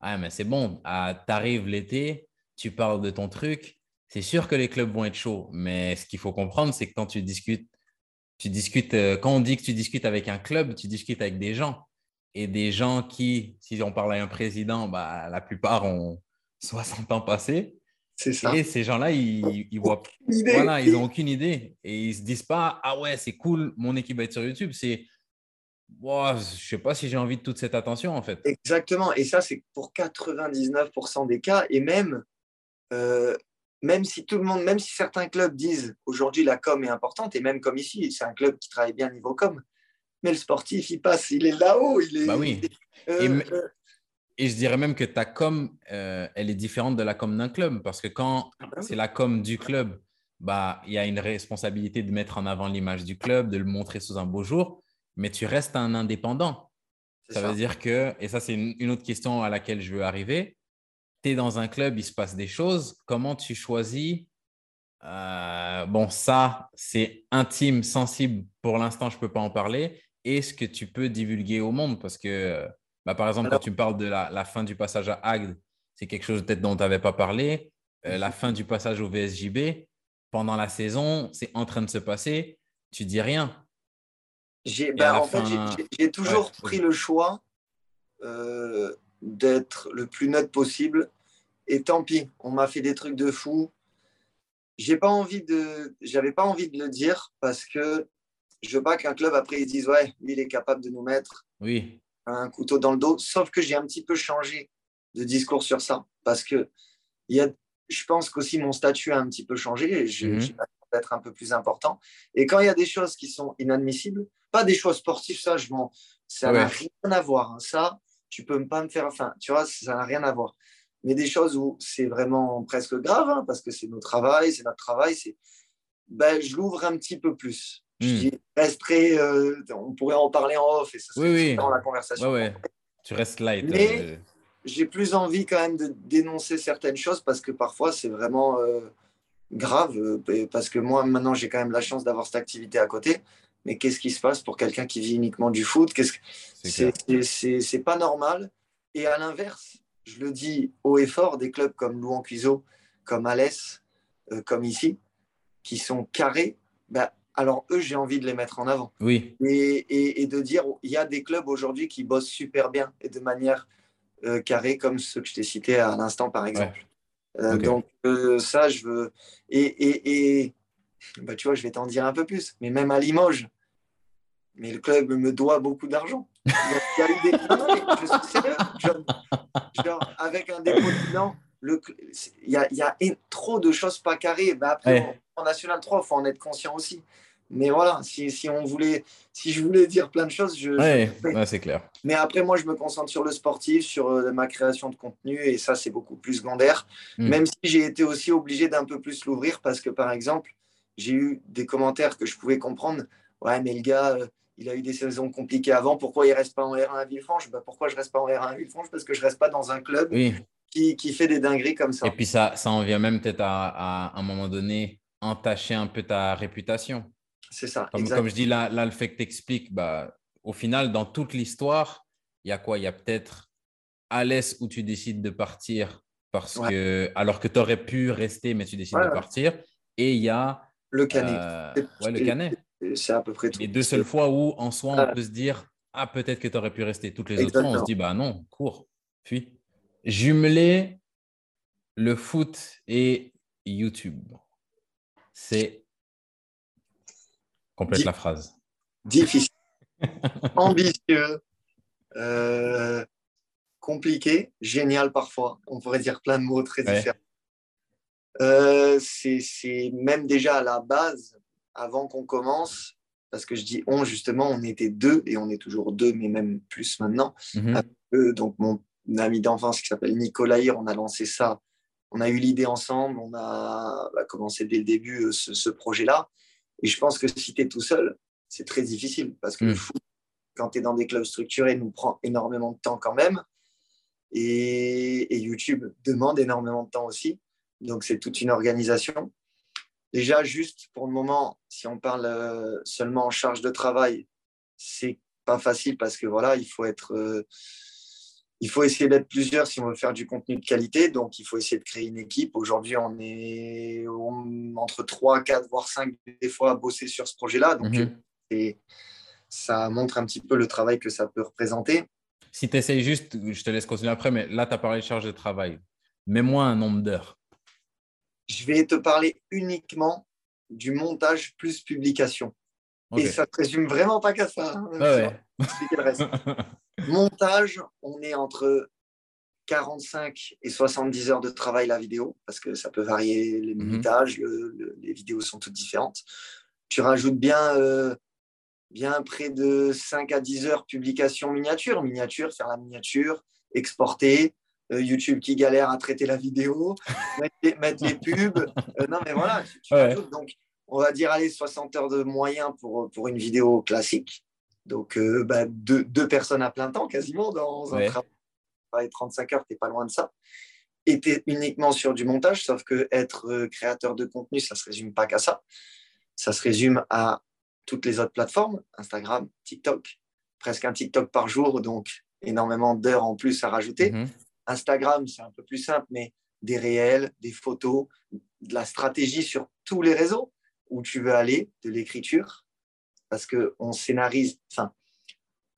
ah mais c'est bon, ah, tu arrives l'été, tu parles de ton truc, c'est sûr que les clubs vont être chauds, mais ce qu'il faut comprendre c'est que quand tu discutes tu discutes, euh, quand on dit que tu discutes avec un club, tu discutes avec des gens. Et des gens qui, si on parle à un président, bah, la plupart ont 60 ans passés. C'est ça. Et ces gens-là, ils, ils voient, voilà, ils n'ont aucune idée. Et ils ne se disent pas, ah ouais, c'est cool, mon équipe va être sur YouTube. C'est, wow, je ne sais pas si j'ai envie de toute cette attention, en fait. Exactement. Et ça, c'est pour 99% des cas. Et même, euh, même si tout le monde, même si certains clubs disent aujourd'hui la com est importante, et même comme ici, c'est un club qui travaille bien niveau com, mais le sportif, il passe, il est là-haut, il est. Bah oui. Euh, euh, et, je dirais même que ta com, euh, elle est différente de la com d'un club, parce que quand ah bah c'est la com du club, bah il y a une responsabilité de mettre en avant l'image du club, de le montrer sous un beau jour, mais tu restes un indépendant. Ça, veut dire que, et ça c'est une autre question à laquelle je veux arriver, tu es dans un club, il se passe des choses. Comment tu choisis euh, Bon, ça, c'est intime, sensible. Pour l'instant, je ne peux pas en parler. Est-ce que tu peux divulguer au monde? Parce que, bah, par exemple, quand tu parles de la, fin du passage à Agde, c'est quelque chose peut-être dont tu n'avais pas parlé. Euh, la fin du passage au VSJB, pendant la saison, c'est en train de se passer. Tu dis rien. J'ai, bah, en fait, j'ai toujours pris le choix euh, d'être le plus net possible. Et tant pis, on m'a fait des trucs de fou. J'ai pas envie de, j'avais pas envie de le dire parce que je veux pas qu'un club après ils disent ouais, lui il est capable de nous mettre oui. un couteau dans le dos. Sauf que j'ai un petit peu changé de discours sur ça parce que il y a, je pense qu'aussi mon statut a un petit peu changé. Et je, mm être un peu plus important. Et quand il y a des choses qui sont inadmissibles, pas des choses sportives, ça, je m'en, ça n'a rien à voir. Hein. Ça, tu peux pas me faire, enfin, tu vois, ça n'a rien à voir. Mais des choses où c'est vraiment presque grave, hein, parce que c'est notre travail, c'est notre travail, c'est, ben, je l'ouvre un petit peu plus. Je hmm. dis, euh, on pourrait en parler en off et ça serait dans la conversation. Tu restes light. Mais euh, j'ai plus envie quand même de dénoncer certaines choses parce que parfois c'est vraiment euh, grave. parce que moi, maintenant, j'ai quand même la chance d'avoir cette activité à côté mais qu'est-ce qui se passe pour quelqu'un qui vit uniquement du foot? C'est pas normal. Et à l'inverse, je le dis haut et fort, des clubs comme Louan Cuiseau, comme Alès, comme ici, qui sont carrés, bah, alors eux, j'ai envie de les mettre en avant. Oui. Et, et, de dire, il y a des clubs aujourd'hui qui bossent super bien et de manière euh, carrée, comme ceux que je t'ai cités à l'instant, par exemple. Euh, donc, ça, je veux. Et, et, bah, tu vois, je vais t'en dire un peu plus. Mais même à Limoges, mais le club me doit beaucoup d'argent. *laughs* Il y a eu des... Non, non, je suis sérieux. Genre, avec un dépôt de bilan, le... il, y a, il y a trop de choses pas carrées. Bah, après, en, National 3, il faut en être conscient aussi. Mais voilà, si, si, on voulait, si je voulais dire plein de choses, je. Ouais, c'est clair. Mais après, moi, je me concentre sur le sportif, sur euh, ma création de contenu, et ça, c'est beaucoup plus secondaire. Hmm. Même si j'ai été aussi obligé d'un peu plus l'ouvrir, parce que par exemple, j'ai eu des commentaires que je pouvais comprendre. Ouais, mais le gars, euh, il a eu des saisons compliquées avant. Pourquoi il reste pas en R1 à Villefranche? Bah, Pourquoi je reste pas en R1 à Villefranche? Parce que je reste pas dans un club qui, qui, fait des dingueries comme ça. Et puis ça, ça en vient même peut-être à, à, un moment donné entacher un peu ta réputation. C'est ça. Comme, comme, je dis là, là le fait que tu expliques, bah, au final, dans toute l'histoire, il y a quoi? Il y a peut-être à l'est où tu décides de partir parce que alors que tu aurais pu rester, mais tu décides de partir. Et il y a le canet. Euh, ouais, le canet. C'est à peu près tout. Les deux seules fois où, en soi, on peut se dire Ah, peut-être que tu aurais pu rester. Toutes les autres fois, on se dit Bah non, cours, puis Jumeler le foot et YouTube. C'est. Complète la phrase. Difficile. *laughs* Ambitieux. Euh, compliqué. Génial parfois. On pourrait dire plein de mots très différents. Euh, c'est même déjà à la base, avant qu'on commence, parce que je dis on, justement, on était deux et on est toujours deux, mais même plus maintenant. Mhm. donc, mon ami d'enfance qui s'appelle Nicolas on a lancé ça on a eu l'idée ensemble, on a bah, commencé dès le début euh, ce, projet-là. Et je pense que si tu es tout seul, c'est très difficile parce que le mm. foot, quand tu es dans des clubs structurés, nous prend énormément de temps quand même. Et, YouTube demande énormément de temps aussi. Donc, c'est toute une organisation. Déjà, juste pour le moment, si on parle euh, seulement en charge de travail, c'est pas facile parce que voilà, il faut être. Euh, il faut essayer d'être plusieurs si on veut faire du contenu de qualité. Donc, il faut essayer de créer une équipe. Aujourd'hui, on est entre 3, 4, voire 5 des fois à bosser sur ce projet-là. Donc, mhm. ça montre un petit peu le travail que ça peut représenter. Si tu essayes juste, je te laisse continuer après, mais là, tu as parlé de charge de travail. Mets-moi un nombre d'heures. Je vais te parler uniquement du montage plus publication. Et ça ne résume vraiment pas qu'à ça. Hein. *laughs* Montage, on est entre 45 et 70 heures de travail la vidéo, parce que ça peut varier les mhm. minutages, les vidéos sont toutes différentes. Tu rajoutes bien, euh, bien près de 5 à 10 heures publication miniature. Miniature, faire la miniature, exporter, euh, YouTube qui galère à traiter la vidéo, *laughs* mettre, les, pubs. Euh, non, mais voilà, tu, Donc, on va dire, allez, 60 heures de moyens pour, pour une vidéo classique. Donc, euh, bah, deux, personnes à plein temps quasiment dans un travail. 35 heures, tu n'es pas loin de ça. Et tu es uniquement sur du montage, sauf que être euh, créateur de contenu, ça ne se résume pas qu'à ça. Ça se résume à toutes les autres plateformes, Instagram, TikTok, presque un TikTok par jour, donc énormément d'heures en plus à rajouter. Mhm. Instagram, c'est un peu plus simple, mais des réels, des photos, de la stratégie sur tous les réseaux où tu veux aller, de l'écriture, parce qu'on scénarise, enfin,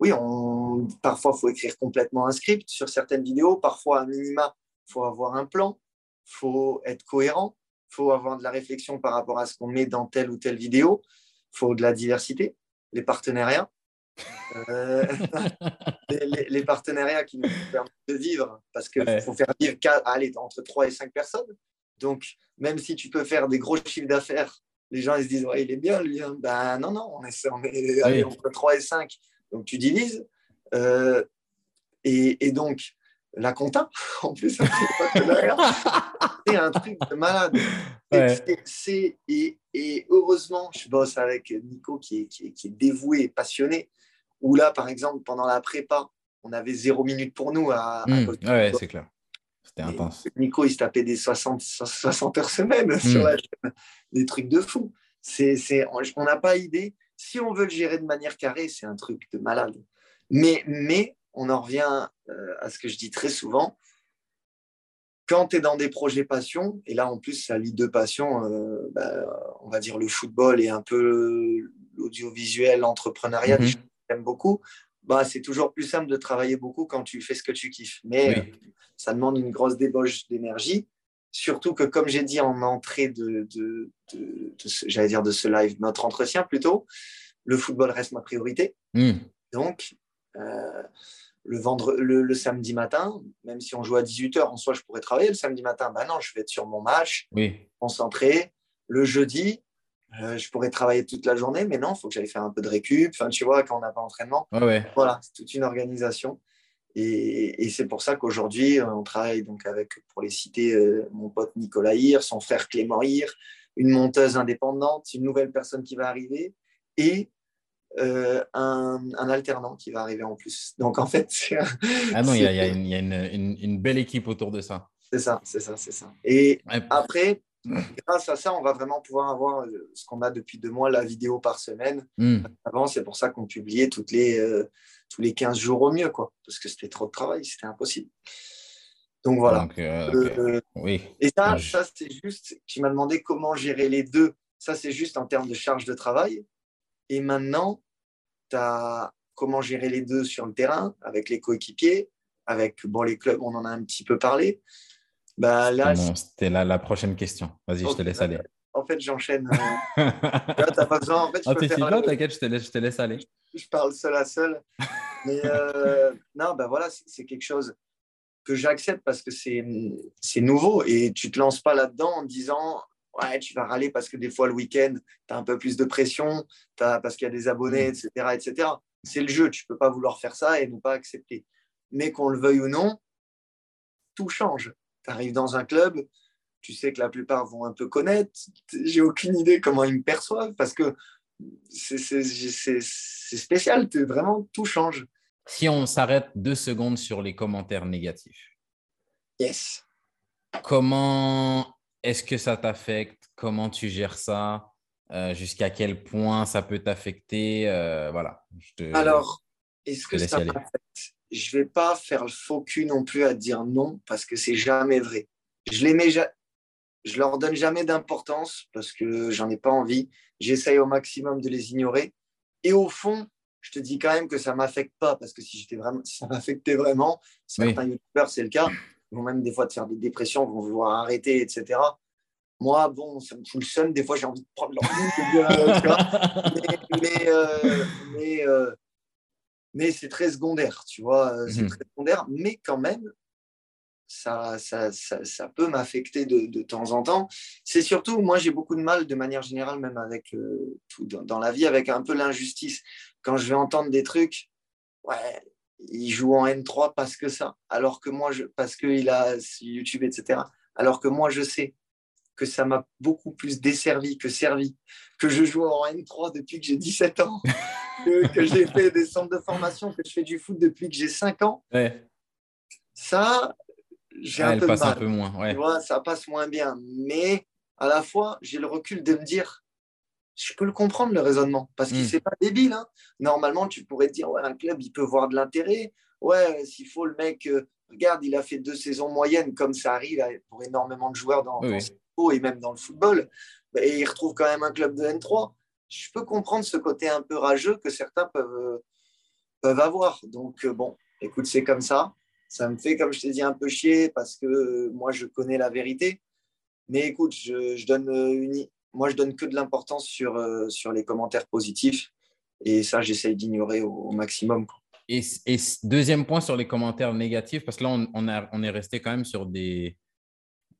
oui, on, parfois, il faut écrire complètement un script sur certaines vidéos, parfois, à minima, il faut avoir un plan, il faut être cohérent, il faut avoir de la réflexion par rapport à ce qu'on met dans telle ou telle vidéo, il faut de la diversité, les partenariats, euh, *laughs* les, partenariats qui nous permettent de vivre, parce qu'il faut faire vivre allez, entre 3 et 5 personnes. Donc, même si tu peux faire des gros chiffres d'affaires les gens ils se disent ouais, il est bien lui. Hein. Ben non, non, on est, on est entre 3 et 5. Donc tu divises. Euh, et, et, donc, la compta, *laughs* en plus, *laughs* c'est un truc de malade. Et, et, et, heureusement, je bosse avec Nico qui est, qui est, qui est dévoué et passionné. Où là, par exemple, pendant la prépa, on avait zéro minute pour nous à, mmh, ouais, c'est clair. C'était intense. Nico, il se tapait des 60, 60 heures semaine *laughs* sur hmm. la chaîne. Des trucs de fou. C'est, c'est, on n'a pas idée. Si on veut le gérer de manière carrée, c'est un truc de malade. Mais, mais on en revient euh, à ce que je dis très souvent. Quand tu es dans des projets passion, et là en plus ça lit deux passions, euh, bah, on va dire le football et un peu l'audiovisuel, l'entrepreneuriat, mm j'aime beaucoup, bah, c'est toujours plus simple de travailler beaucoup quand tu fais ce que tu kiffes. Mais ça demande une grosse débauche d'énergie. Surtout que, comme j'ai dit en entrée de, de, j'allais dire de ce live, notre entretien plutôt, le football reste ma priorité. Hmm. Donc, euh, le, vendre, le, samedi matin, même si on joue à 18h, en soi, je pourrais travailler. Le samedi matin, ben non, je vais être sur mon match, concentré. Le jeudi, euh, je pourrais travailler toute la journée, mais non, il faut que j'aille faire un peu de récup. Enfin, tu vois, quand on n'a pas d'entraînement, voilà, c'est toute une organisation. Et, c'est pour ça qu'aujourd'hui, euh, on travaille donc avec, pour les citer, euh, mon pote Nicolas Hir, son frère Clément Hir, une monteuse indépendante, une nouvelle personne qui va arriver et euh, un, alternant qui va arriver en plus. Donc en fait, *laughs* ah non, il y a, y a, une, une, belle équipe autour de ça. C'est ça, c'est ça, c'est ça. Et après, grâce à ça, on va vraiment pouvoir avoir ce qu'on a depuis deux mois, la vidéo par semaine. Hmm. Avant, c'est pour ça qu'on publiait toutes les tous les 15 jours au mieux, quoi, parce que c'était trop de travail, c'était impossible. Donc voilà. Euh, euh, oui. Et ça, ça c'est juste, tu m'as demandé comment gérer les deux. Ça, c'est juste en termes de charge de travail. Et maintenant, tu as comment gérer les deux sur le terrain, avec les coéquipiers, avec bon, les clubs, on en a un petit peu parlé. Bah, là, C'était la, la, prochaine question. Vas-y, je te laisse aller. En fait, j'enchaîne. Euh, *laughs* là, t'as pas besoin. En fait, je ah, t'es t'inquiète, je te laisse, je te laisse aller je parle seul à seul. *laughs* Mais euh, non, ben voilà, c'est quelque chose que j'accepte parce que c'est nouveau et tu te lances pas là-dedans en disant ouais, tu vas râler parce que des fois le week-end, tu as un peu plus de pression, as, parce qu'il y a des abonnés, etc. etc. C'est le jeu, tu peux pas vouloir faire ça et ne pas accepter. Mais qu'on le veuille ou non, tout change. Tu arrives dans un club, tu sais que la plupart vont un peu connaître. J'ai aucune idée comment ils me perçoivent parce que c'est spécial, vraiment tout change. Si on s'arrête deux secondes sur les commentaires négatifs. Yes. Comment est-ce que ça t'affecte? Comment tu gères ça? Euh, Jusqu'à quel point ça peut t'affecter? Euh, Voilà. Alors, est-ce que ça m'affecte Je ne vais pas faire le faux cul non plus à dire non parce que c'est jamais vrai. Je les mets, je leur donne jamais d'importance parce que j'en ai pas envie. J'essaye au maximum de les ignorer. Et au fond, je te dis quand même que ça m'affecte pas parce que si j'étais vraiment, ça m'affectait vraiment, certains youtubeurs c'est le cas, vont même des fois te faire des dépressions, vont vouloir arrêter, etc. Moi, bon, ça me fout le seum. Des fois, j'ai envie de prendre leur *laughs* mais, euh, mais, euh, mais, c'est très secondaire, tu vois. Euh, c'est mhm. très secondaire, mais quand même, ça, ça, ça, ça peut m'affecter de, de, temps en temps. C'est surtout, moi, j'ai beaucoup de mal, de manière générale, même avec tout dans, dans, la vie, avec un peu l'injustice. Quand je vais entendre des trucs, ouais, il joue en N3 parce que ça, alors que moi, je, parce qu'il a YouTube, etc. Alors que moi, je sais que ça m'a beaucoup plus desservi que servi, que je joue en N3 depuis que j'ai 17 ans, *laughs* que, j'ai fait des centres de formation, que je fais du foot depuis que j'ai 5 ans. Ça, j'ai un peu passe un peu moins. ça passe moins bien. Mais à la fois, j'ai le recul de me dire, je peux le comprendre, le raisonnement, parce que ce n'est pas débile. Hein. Normalement, tu pourrais dire, ouais, un club, il peut voir de l'intérêt. Ouais, s'il faut, le mec, euh, regarde, il a fait deux saisons moyennes, comme ça arrive pour énormément de joueurs dans, le football et même dans le football, et il retrouve quand même un club de N3. Je peux comprendre ce côté un peu rageux que certains peuvent, euh, peuvent avoir. Donc, euh, bon, écoute, c'est comme ça. Ça me fait, comme je t'ai dit, un peu chier parce que moi, je connais la vérité. Mais écoute, je, je donne une, moi, je donne que de l'importance sur, euh, sur les commentaires positifs. Et ça, j'essaye d'ignorer au, maximum. Et, deuxième point sur les commentaires négatifs, parce que là, on, on, est resté quand même sur des,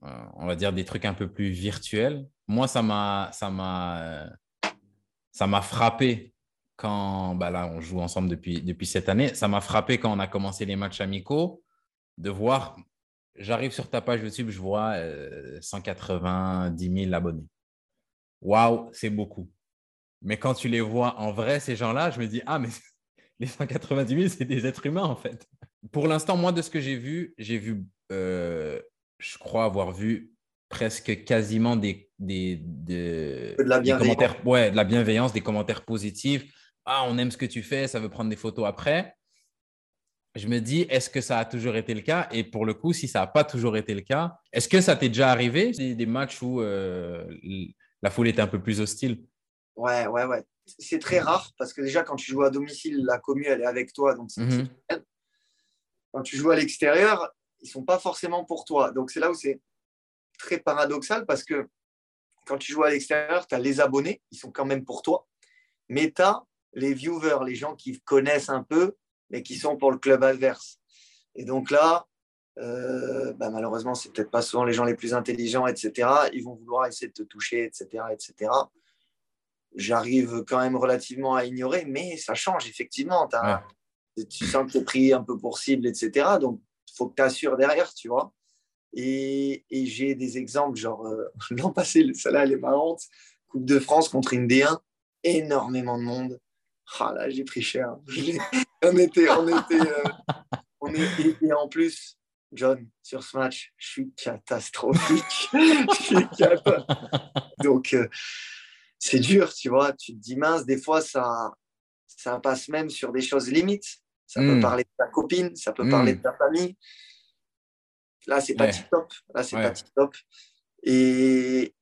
euh, on va dire, des trucs un peu plus virtuels. Moi, ça m'a, ça m'a, ça m'a frappé quand, bah là, on joue ensemble depuis, depuis cette année. Ça m'a frappé quand on a commencé les matchs amicaux de voir, j'arrive sur ta page YouTube, je vois 190 euh, 000 abonnés waouh, c'est beaucoup. Mais quand tu les vois en vrai, ces gens-là, je me dis, ah, mais *laughs* les 190 000, c'est des êtres humains, en fait. Pour l'instant, moi, de ce que j'ai vu, j'ai vu, euh, je crois avoir vu presque quasiment des, des, de la commentaires, ouais, de la bienveillance, des commentaires positifs. Ah, on aime ce que tu fais, ça veut prendre des photos après. Je me dis, est-ce que ça a toujours été le cas? Et pour le coup, si ça n'a pas toujours été le cas, est-ce que ça t'est déjà arrivé? Des, des matchs où euh, la foule était un peu plus hostile. Ouais, ouais, ouais. C'est très rare parce que déjà, quand tu joues à domicile, la commune, elle est avec toi. Donc mhm. Quand tu joues à l'extérieur, ils ne sont pas forcément pour toi. Donc, c'est là où c'est très paradoxal parce que quand tu joues à l'extérieur, tu as les abonnés, ils sont quand même pour toi. Mais tu as les viewers, les gens qui connaissent un peu, mais qui sont pour le club adverse. Et donc là, euh, bah, malheureusement, c'est peut-être pas souvent les gens les plus intelligents, etc. Ils vont vouloir essayer de te toucher, etc., etc. J'arrive quand même relativement à ignorer, mais ça change effectivement. Tu sens que tu es pris un peu pour cible, etc. Donc, il faut que tu assures derrière, tu vois. Et, j'ai des exemples, genre euh, *laughs* l'an passé, celle-là, elle est marrante. Coupe de France contre une D1, énormément de monde. Ah là, j'ai pris cher. *laughs* on était, on était, euh, *laughs* on et en plus, John, sur ce match, je suis catastrophique. je suis catastrophique. Donc, euh, c'est dur, tu vois. Tu te dis, mince, des fois, ça, ça passe même sur des choses limites. Ça peut hmm. parler de ta copine, ça peut parler hmm. de ta famille. Là, c'est pas top. Là, c'est pas top. Et,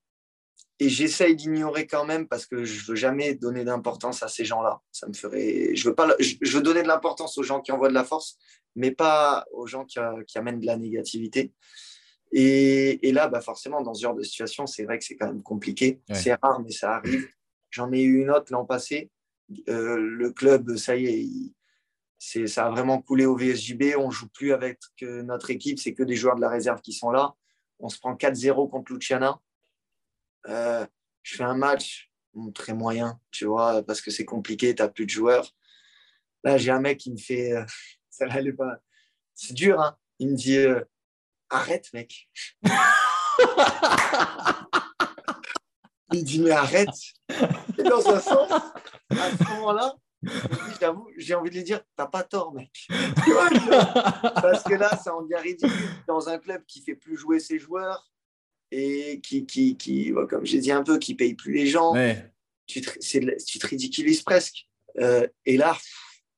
et j'essaye d'ignorer quand même parce que je veux jamais donner d'importance à ces gens-là. Ça me ferait. Je veux pas. Je veux donner de l'importance aux gens qui envoient de la force, mais pas aux gens qui, amènent de la négativité. Et, là, bah forcément, dans ce genre de situation, c'est vrai que c'est quand même compliqué. C'est rare, mais ça arrive. J'en ai eu une autre l'an passé. Euh, le club, ça y est, ça a vraiment coulé au VSJB. On joue plus avec notre équipe, c'est que des joueurs de la réserve qui sont là. On se prend 4-0 contre Luciana. Euh, je fais un match très moyen, tu vois, parce que c'est compliqué, tu n'as plus de joueurs. Là, j'ai un mec qui me fait. Euh, *laughs* ça pas. C'est dur, hein. Il me dit euh, Arrête, mec. *laughs* Il dit, mais arrête. Et dans un sens, à ce moment-là, j'avoue, j'ai envie de lui dire, t'as pas tort, mec. *laughs* Parce que là, ça en devient ridicule dans un club qui fait plus jouer ses joueurs et qui, qui, qui comme j'ai dit un peu, qui paye plus les gens. Tu, te, tu te ridiculises presque. Euh, et là,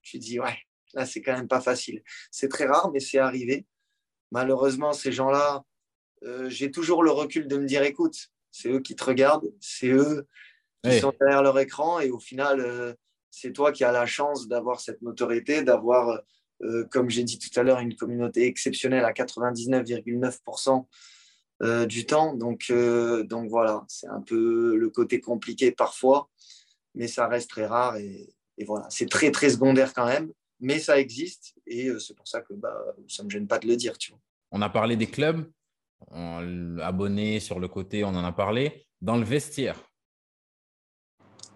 tu dis, ouais, là, c'est quand même pas facile. C'est très rare, mais c'est arrivé. Malheureusement, ces gens-là, euh, j'ai toujours le recul de me dire, écoute, c'est eux qui te regardent, c'est eux qui sont derrière leur écran et au final, euh, c'est toi qui as la chance d'avoir cette notoriété, d'avoir, euh, comme j'ai dit tout à l'heure, une communauté exceptionnelle à 99,9% euh, du temps. Donc, donc voilà, c'est un peu le côté compliqué parfois, mais ça reste très rare et, voilà, c'est très très secondaire quand même, mais ça existe et c'est pour ça que bah, ça ne me gêne pas de le dire. Tu vois. On a parlé des clubs, abonné sur le côté, on en a parlé. Dans le vestiaire.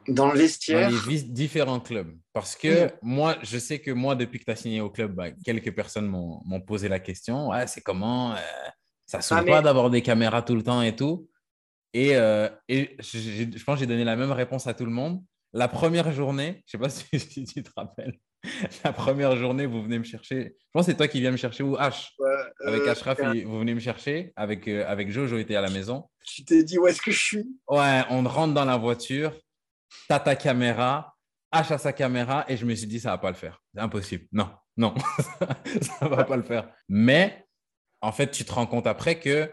Dans le vestiaire. Dans les différents clubs. Parce que moi, je sais que moi, depuis que tu as signé au club, bah, quelques personnes m'ont posé la question. Ouais, c'est comment euh, Ça ne ah, pas d'avoir des caméras tout le temps et tout. Et, euh, et je pense que j'ai donné la même réponse à tout le monde. La première journée, je ne sais pas *laughs* si tu te rappelles, *laughs* la première journée, vous venez me chercher. Je pense que c'est toi qui viens me chercher ou H. avec euh, Ashraf, vous venez me chercher. Avec, euh, avec Jojo était à la maison. Tu t'es dit où est-ce que je suis? Ouais, on rentre dans la voiture. T'as ta caméra. H a sa caméra. Et je me suis dit, ça ne va pas le faire. C'est impossible. Non, non, *laughs* ça ne va pas le faire. Mais en fait, tu te rends compte après que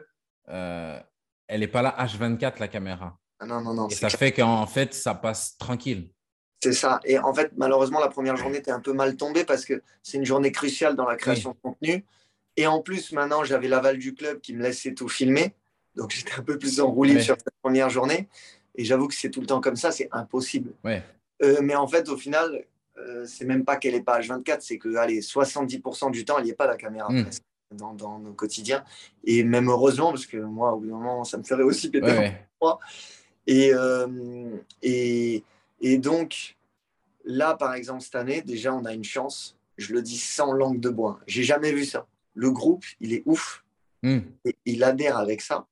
euh, elle n'est pas là H24, la caméra. Ah non, non, non. Et ça fait qu'en fait, ça passe tranquille. C'est ça. Et en fait, malheureusement, la première journée était un peu mal tombée parce que c'est une journée cruciale dans la création de contenu. Et en plus, maintenant, j'avais l'aval du club qui me laissait tout filmer. Donc, j'étais un peu plus enroulé sur cette première journée. Et j'avoue que c'est tout le temps comme ça, c'est impossible. Euh, mais en fait, au final, euh, c'est même pas qu'elle n'est pas H24, c'est que allez, 70% du temps, elle n'y est pas la caméra hmm. dans, dans, nos quotidiens. Et même heureusement, parce que moi, au bout d'un moment, ça me ferait aussi péter. Et, euh, et, et donc, là, par exemple, cette année, déjà, on a une chance. Je le dis sans langue de bois. J'ai jamais vu ça. Le groupe, il est ouf. Hmm. Et il adhère avec ça.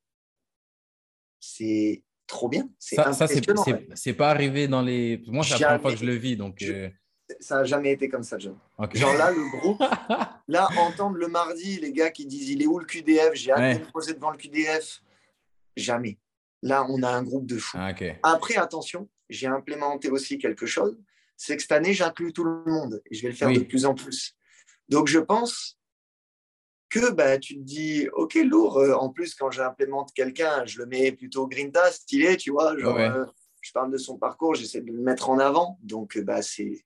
C'est trop bien. Ça, ça c'est pas arrivé dans les. Moi, c'est la première fois que je le vis. Donc, euh, Ça n'a jamais été comme ça, John. Genre là, le groupe, *laughs* là, entendre le mardi les gars qui disent il est où le QDF J'ai hâte de me poser devant le QDF. Jamais. Là, on a un groupe de fous. Ah, Après, attention, j'ai implémenté aussi quelque chose, c'est que cette année, j'inclus tout le monde et je vais le faire de plus en plus. Donc, je pense que bah, tu te dis, OK, lourd, euh, en plus, quand j'implémente quelqu'un, je le mets plutôt grinta, stylé, tu vois, genre, euh, je parle de son parcours, j'essaie de le mettre en avant. Donc, bah, c'est,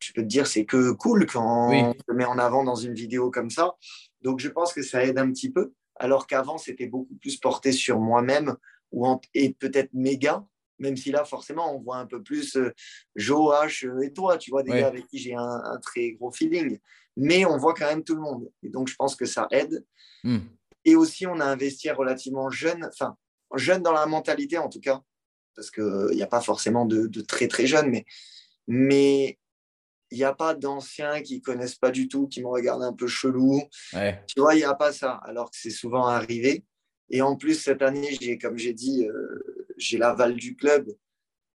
je peux te dire, c'est que cool quand on le met en avant dans une vidéo comme ça. Donc, je pense que ça aide un petit peu, alors qu'avant, c'était beaucoup plus porté sur moi-même ou et peut-être méga même si là, forcément, on voit un peu plus euh, Joe, H euh, et toi, tu vois, des gars avec qui j'ai un, très gros feeling. Mais on voit quand même tout le monde. Et donc, je pense que ça aide. Hmm. Et aussi, on a un vestiaire relativement jeune, enfin, jeune dans la mentalité en tout cas, parce qu'il n'y a pas forcément de, très, très jeunes, mais, mais il n'y a pas d'anciens qui connaissent pas du tout, qui me regardent un peu chelou. Tu vois, il n'y a pas ça, alors que c'est souvent arrivé. Et en plus, cette année, j'ai, comme j'ai dit, euh, j'ai l'aval du club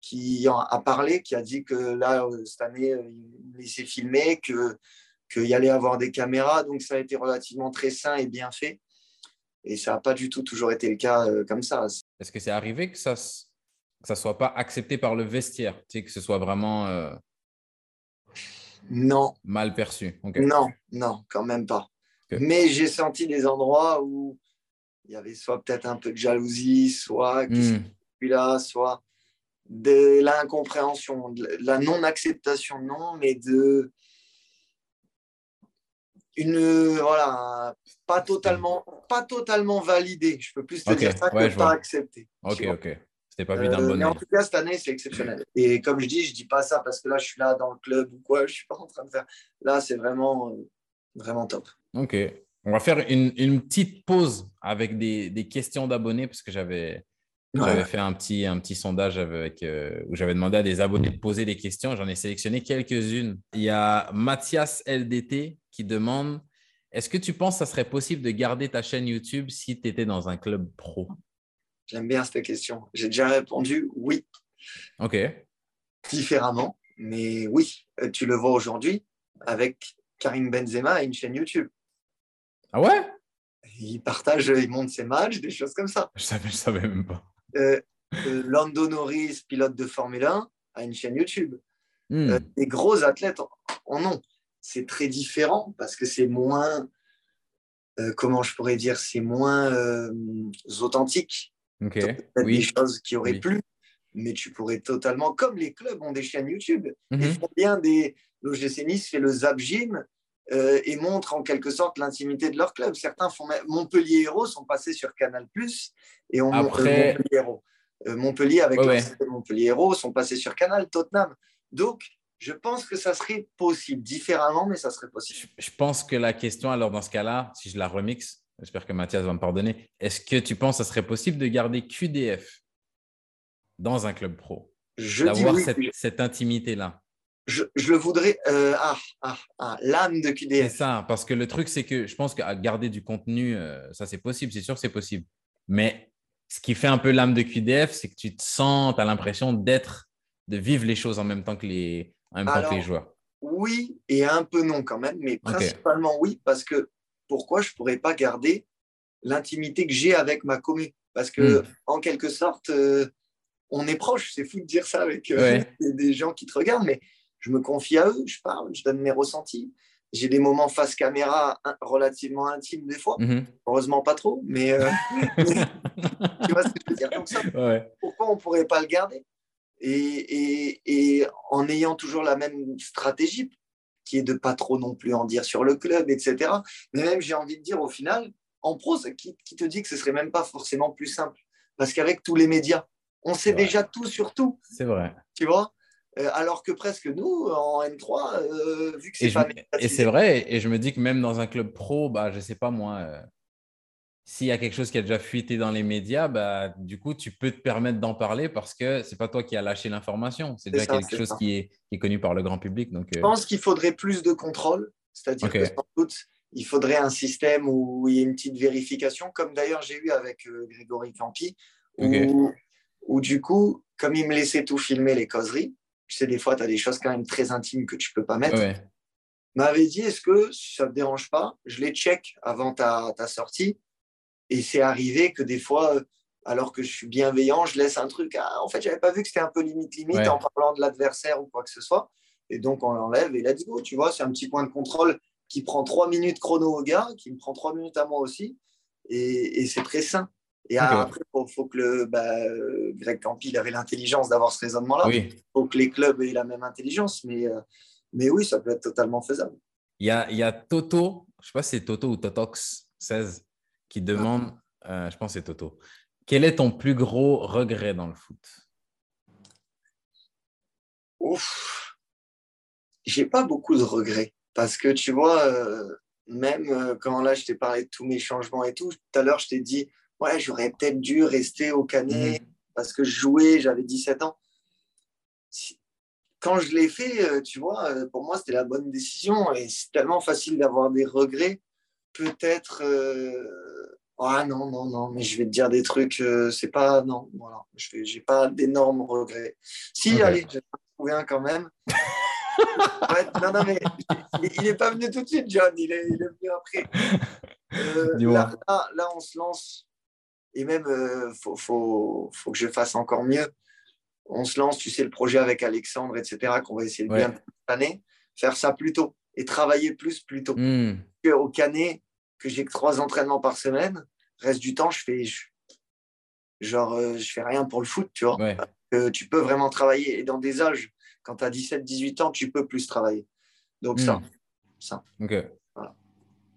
qui a parlé, qui a dit que là, euh, cette année, euh, il me laissait filmer, qu'il y allait avoir des caméras. Donc, ça a été relativement très sain et bien fait. Et ça n'a pas du tout toujours été le cas comme ça. Est-ce que c'est arrivé que ça ne soit pas accepté par le vestiaire, tu sais, que ce soit vraiment non. mal perçu? Non, non, quand même pas. Mais j'ai senti des endroits où il y avait soit peut-être un peu de jalousie, soit mm. là, soit de l'incompréhension, de la non-acceptation, non, mais de une voilà pas totalement pas totalement validé. Je peux plus te dire ça que pas accepté. Ok ok. C'était pas vu d'un euh, bon mais en tout cas cette année c'est exceptionnel. Et comme je dis je dis pas ça parce que là je suis là dans le club ou quoi je suis pas en train de faire. Là c'est vraiment euh, vraiment top. Ok. On va faire une, petite pause avec des, questions d'abonnés parce que j'avais fait un petit, un petit sondage avec, euh, où j'avais demandé à des abonnés de poser des questions. J'en ai sélectionné quelques-unes. Il y a Mathias LDT qui demande Est-ce que tu penses que ça serait possible de garder ta chaîne YouTube si tu étais dans un club pro? J'aime bien cette question. J'ai déjà répondu oui. Ok. Différemment, mais oui, euh, tu le vois aujourd'hui avec Karim Benzema et une chaîne YouTube. Ah ouais? Il partage, il monte ses matchs, des choses comme ça. Je savais, je savais même pas. Euh, euh, Lando Norris, pilote de Formule 1, a une chaîne YouTube. Hmm. Euh, les gros athlètes en ont. C'est très différent parce que c'est moins, euh, comment je pourrais dire, c'est moins euh, authentique. Ok. Peut-être des Oui. choses qui auraient Oui. plu, mais tu pourrais totalement, comme les clubs ont des chaînes YouTube, Mhm. ils font bien des. L'OGC Nice fait le Zap Gym euh, et montre en quelque sorte l'intimité de leur club. Certains font Montpellier Héros sont passés sur Canal et on Après- Montpellier Héros. Montpellier avec Ouais, ouais. Montpellier Héros sont passés sur Canal, Tottenham. Donc, je pense que ça serait possible, différemment, mais ça serait possible. Je, pense que la question, alors dans ce cas-là, si je la remixe, j'espère que Mathias va me pardonner, est-ce que tu penses que ça serait possible de garder QDF dans un club pro? D'avoir oui. cette, cette intimité-là Je, je le voudrais. euh, ah, ah, ah, l'âme de C'est QDF. ça, parce que le truc, c'est que je pense qu'à garder du contenu, euh, ça c'est possible, c'est sûr c'est possible. Mais ce qui fait un peu l'âme de QDF, c'est que tu te sens, tu as l'impression d'être, de vivre les choses en même temps que les, en même temps que Alors, les joueurs. Oui et un peu non quand même, mais principalement oui, parce que pourquoi je ne pourrais pas garder l'intimité que j'ai avec ma commune Parce que, Hmm. en quelque sorte, euh, on est proche. C'est fou de dire ça avec euh, Ouais. *laughs* des- gens qui te regardent, mais je me confie à eux, je parle, je donne mes ressentis. J'ai des moments face caméra relativement intimes des fois. Mhm. Heureusement pas trop, mais euh, *laughs* *laughs* tu vois ce que je veux dire. Donc ça, Ouais. pourquoi on ne pourrait pas le garder? Et, et, et en ayant toujours la même stratégie, qui est de pas trop non plus en dire sur le club, etc. Mais même, j'ai envie de dire, au final, en pro, ça- qui, qui te dit que ce serait même pas forcément plus simple Parce qu'avec tous les médias, on sait déjà tout sur tout, C'est vrai. tu vois? Euh, alors que presque nous, en N3, euh, vu que c'est pas et c'est vrai, et je me dis que même dans un club pro, bah, je sais pas moi, euh, s'il y a quelque chose qui a déjà fuité dans les médias, bah, du coup, tu peux te permettre d'en parler parce que c'est pas toi qui as lâché l'information. C'est déjà ça, quelque chose qui est, qui est connu par le grand public. Donc, Je euh, pense qu'il faudrait plus de contrôle, c'est-à-dire Ok. que sans doute, il faudrait un système où il y a une petite vérification, comme d'ailleurs j'ai eu avec euh, Grégory Campi, où, du coup, comme il me laissait tout filmer les causeries, tu sais, des fois, tu as des choses quand même très intimes que tu peux pas mettre, ouais. m'avait dit, est-ce que ça ne te dérange pas, je les check avant ta, ta sortie, et c'est arrivé que des fois, euh, alors que je suis bienveillant, je laisse un truc. Ah, en fait, j'avais pas vu que c'était un peu limite limite Ouais. en parlant de l'adversaire ou quoi que ce soit. Et donc, on l'enlève et let's go. Tu vois, c'est un petit point de contrôle qui prend trois minutes chrono au gars, qui me prend trois minutes à moi aussi. Et, et c'est très sain. Et après, il faut, faut que le bah, euh, Greg Campi il avait l'intelligence d'avoir ce raisonnement-là. Il Oui. faut que les clubs aient la même intelligence. Mais, euh, mais oui, ça peut être totalement faisable. Il y a, il y a Toto, je sais pas si c'est Toto ou Totox 16, qui demande, euh, je pense que c'est Toto, quel est ton plus gros regret dans le foot? Ouf, j'ai pas beaucoup de regrets parce que tu vois, euh, même euh, quand là je t'ai parlé de tous mes changements et tout, tout à l'heure je t'ai dit, ouais, j'aurais peut-être dû rester au Canet parce que je jouais, j'avais 17 ans. Quand je l'ai fait, tu vois, pour moi c'était la bonne décision et c'est tellement facile d'avoir des regrets. Peut-être, euh, ah non, non, non, mais je vais te dire des trucs, euh, c'est pas, non, voilà, je n'ai pas d'énormes regrets. Si, Ok. allez, je vais en trouver un quand même. *laughs* Ouais, non, non, mais il n'est pas venu tout de suite, John, il est, il est venu après. Euh, là, là, là, on se lance, et même, il faut, faut, faut que je fasse encore mieux. On se lance, tu sais, le projet avec Alexandre, etc., qu'on va essayer de Ouais. bien cette année, faire ça plus tôt et travailler plus plus tôt. Que Au Canet, que j'ai que trois entraînements par semaine, reste du temps, je fais, je- genre, euh, je fais rien pour le foot, tu vois Ouais. que tu peux vraiment travailler. Et dans des âges, quand tu as 17-18 ans, tu peux plus travailler. Donc ça, Hmm. ça. Ok. Voilà.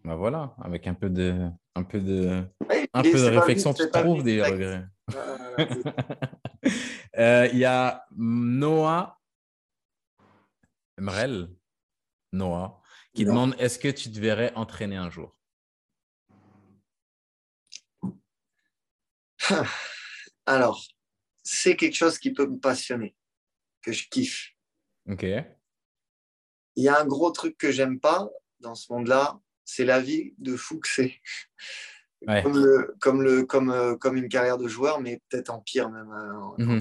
Bah voilà, avec un peu de, un peu de, Ouais, un peu de réflexion, tu trouves des regrets. Euh, *laughs* Euh, Il y a Noah Mrel, Noah, qui Non. demande est-ce que tu te verrais entraîner un jour? *sighs* Alors, c'est quelque chose qui peut me passionner, que je kiffe. Ok. Il y a un gros truc que j'aime pas dans ce monde-là, c'est la vie de fou que c'est. Comme, le, comme, le, comme, euh, comme une carrière de joueur, mais peut-être en pire même. Mhm.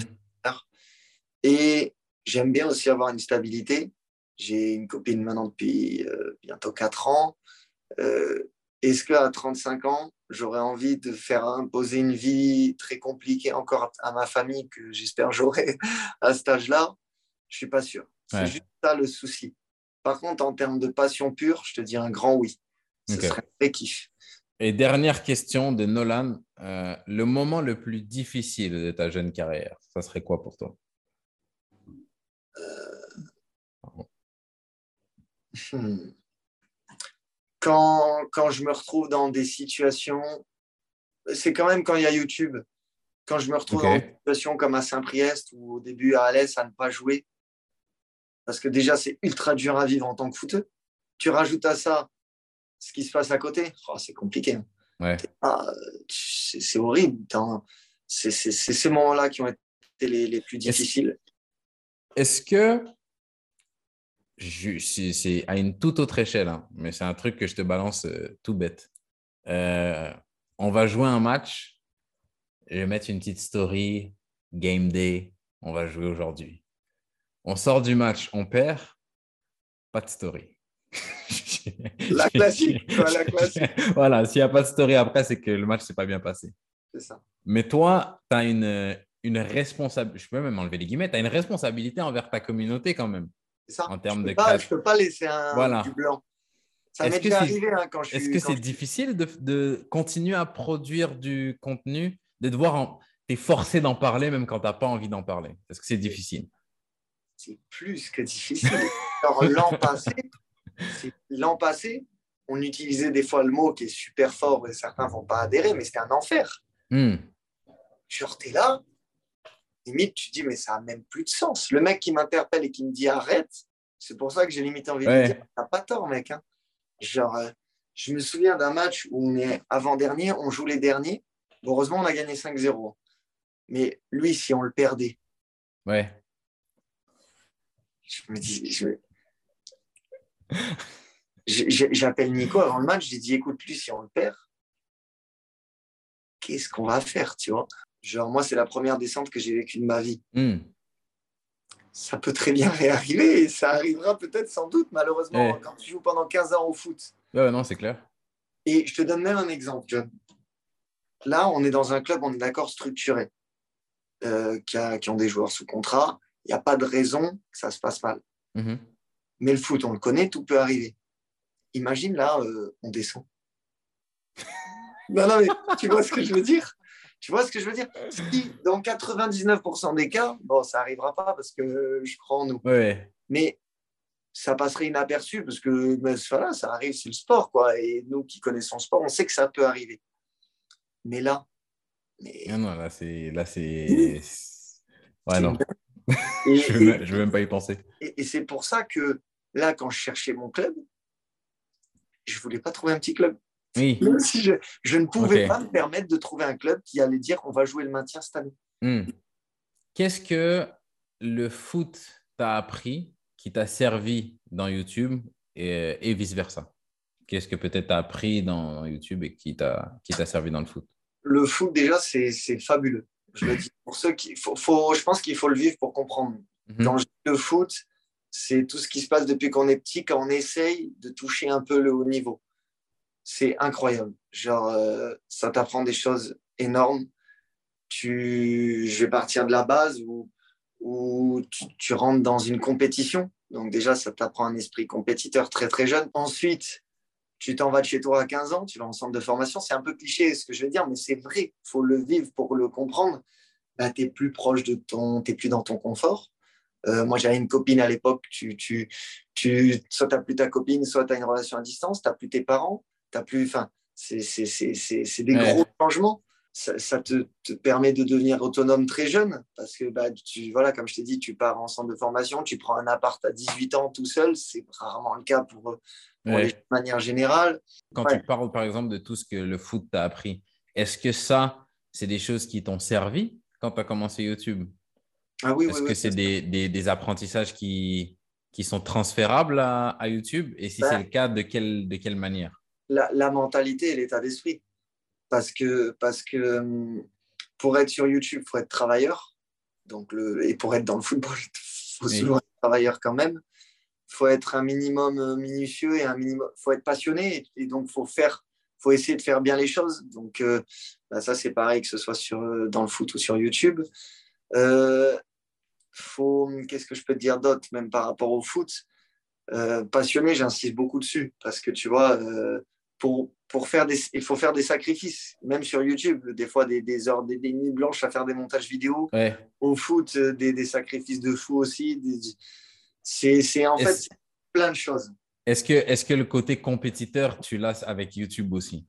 Et j'aime bien aussi avoir une stabilité. J'ai une copine maintenant depuis euh, bientôt 4 ans. Euh, est-ce qu'à 35 ans, j'aurais envie de faire imposer une vie très compliquée encore à ma famille que j'espère *laughs* j'aurai à cet âge-là Je suis pas sûr. C'est juste ça le souci. Par contre, en termes de passion pure, je te dis un grand oui. Ce serait un vrai kiff. Et dernière question de Nolan. Euh, le moment le plus difficile de ta jeune carrière, ça serait quoi pour toi? Hmm. Quand, quand, je me retrouve dans des situations, c'est quand même quand il y a YouTube. Quand je me retrouve dans des situations comme à Saint-Priest ou au début à Alès à ne pas jouer, parce que déjà c'est ultra dur à vivre en tant que footeux. Tu rajoutes à ça ce qui se passe à côté, oh, c'est compliqué. Hein. C'est horrible. C'est ces moments-là qui ont été les, les plus difficiles. Est-ce que c'est à une toute autre échelle, hein, mais c'est un truc que je te balance euh, tout bête. Euh, on va jouer un match, je vais mettre une petite story, game day, on va jouer aujourd'hui. On sort du match, on perd, pas de story. *laughs* la classique, la classique. *laughs* voilà, s'il n'y a pas de story après, c'est que le match s'est pas bien passé. C'est ça. Mais toi, tu as une, une responsabilité, je peux même enlever les guillemets, tu as une responsabilité envers ta communauté quand même. Ça. En termes je de pas, Je ne peux pas laisser un voilà. du blanc. Ça m'est déjà arrivé hein, quand je Est-ce que c'est difficile de, de, continuer à produire du contenu, de devoir en... es forcé d'en parler même quand tu n'as pas envie d'en parler? Est-ce que c'est difficile? C'est plus que difficile. l'an *laughs* passé, l'an passé, on utilisait des fois le mot qui est super fort et certains ne vont pas adhérer, mais c'était un enfer. Hmm. Genre, tu es là, limite, tu dis, mais ça n'a même plus de sens. Le mec qui m'interpelle et qui me dit arrête, c'est pour ça que j'ai limite envie de dire, t'as pas tort, mec. Hein. Genre, euh, je me souviens d'un match où on est avant-dernier, on joue les derniers. heureusement, on a gagné 5-0. Mais lui, si on le perdait. Ouais. Je me dis, *laughs* J'appelle Nico avant le match, j'ai dit écoute, lui, si on le perd, qu'est-ce qu'on va faire, tu vois? Genre, moi, c'est la première descente que j'ai vécue de ma vie. Hmm. Ça peut très bien *laughs* réarriver et ça arrivera peut-être sans doute, malheureusement, quand tu joues pendant 15 ans au foot. Ouais, non, c'est clair. Et je te donne même un exemple, John. Là, on est dans un club, on est d'accord, structuré, euh, qui, a, qui, ont des joueurs sous contrat. Il n'y a pas de raison que ça se passe mal. Mm-hmm. Mais le foot, on le connaît, tout peut arriver. Imagine là, euh, on descend. *laughs* non, non, mais tu vois ce que je veux dire? Tu vois ce que je veux dire Si dans 99% des cas, bon, ça n'arrivera pas parce que je crois en nous. Mais ça passerait inaperçu parce que ben, voilà, ça arrive, c'est le sport. Quoi. Et nous qui connaissons le sport, on sait que ça peut arriver. Mais là. Mais... Ah non, là, c'est. Là, c'est... Ouais, non. *laughs* je ne veux, même pas y penser. Et, et c'est pour ça que là, quand je cherchais mon club, je ne voulais pas trouver un petit club. Même si je, ne pouvais pas me permettre de trouver un club qui allait dire on va jouer le maintien cette année. Hmm. Qu'est-ce que le foot t'a appris qui t'a servi dans YouTube et, vice-versa? Qu'est-ce que peut-être t'as appris dans YouTube et qui t'a servi dans le foot? Le foot, déjà, c'est fabuleux. Je le dis pour ceux qui. Faut, faut, je pense qu'il faut le vivre pour comprendre. Mhm. Dans le foot, c'est tout ce qui se passe depuis qu'on est petit, quand on essaye de toucher un peu le haut niveau c'est incroyable. Genre, euh, ça t'apprend des choses énormes. Tu, je vais partir de la base où, tu, rentres dans une compétition. Donc déjà, ça t'apprend un esprit compétiteur très très jeune. Ensuite, tu t'en vas de chez toi à 15 ans, tu vas en centre de formation. C'est un peu cliché ce que je vais dire, mais c'est vrai. Il faut le vivre pour le comprendre. Bah, tu es plus proche de ton, tu plus dans ton confort. Euh, moi, j'avais une copine à l'époque. Tu, tu, tu, soit tu n'as plus ta copine, soit tu as une relation à distance, tu n'as plus tes parents t'as plus, enfin, c'est des gros changements. Ça, te, te, permet de devenir autonome très jeune parce que, bah, tu, voilà, comme je t'ai dit, tu pars en centre de formation, tu prends un appart à 18 ans tout seul, c'est rarement le cas pour, pour les, de manière générale. Quand tu parles, par exemple, de tout ce que le foot t'a appris, est-ce que ça, c'est des choses qui t'ont servi quand tu as commencé YouTube? Ah oui, Est-ce que c'est des, des, des, apprentissages qui, qui sont transférables à, à YouTube? Et si c'est le cas, de quelle, de quelle manière? La, mentalité et l'état d'esprit. Parce que, parce que hum, pour être sur YouTube, il faut être travailleur. Donc le, et pour être dans le football, il *laughs* faut souvent être travailleur quand même. Il faut être un minimum euh, minutieux et un minimum, faut être passionné. Et, donc, il faut, faire, faut essayer de faire bien les choses. Donc, euh, bah, ça, c'est pareil que ce soit sur, euh, dans le foot ou sur YouTube. faut, qu'est-ce que je peux te dire d'autre, même par rapport au foot? Passionné, j'insiste beaucoup dessus. Parce que tu vois, pour, pour faire des, il faut faire des sacrifices, même sur YouTube, des fois des, des heures, des, nuits blanches à faire des montages vidéo. Au foot, euh, des, des, sacrifices de fou aussi. C'est en fait plein de choses. Est-ce que, est que le côté compétiteur, tu l'as avec YouTube aussi?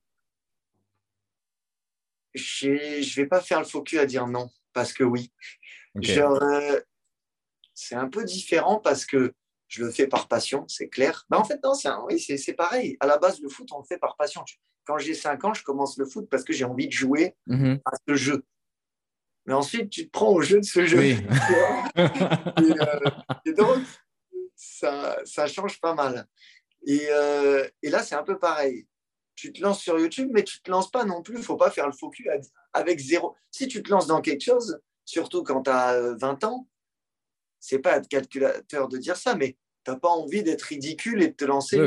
Je ne vais pas faire le focus à dire non, parce que oui. Euh, c'est un peu différent parce que je le fais par passion, c'est clair. Mais en fait, non, c'est oui, c'est pareil. À la base, le foot, on le fait par passion. Quand j'ai 5 ans, je commence le foot parce que j'ai envie de jouer mhm. à ce jeu. Mais ensuite, tu te prends au jeu de ce jeu. *laughs* Euh, et, donc, ça, ça, change pas mal. Et, euh, et là, c'est un peu pareil. Tu te lances sur YouTube, mais tu ne te lances pas non plus. Il ne faut pas faire le focus avec zéro. Si tu te lances dans quelque chose, surtout quand tu as 20 ans, c'est pas être calculateur de dire ça, mais tu n'as pas envie d'être ridicule et de te lancer.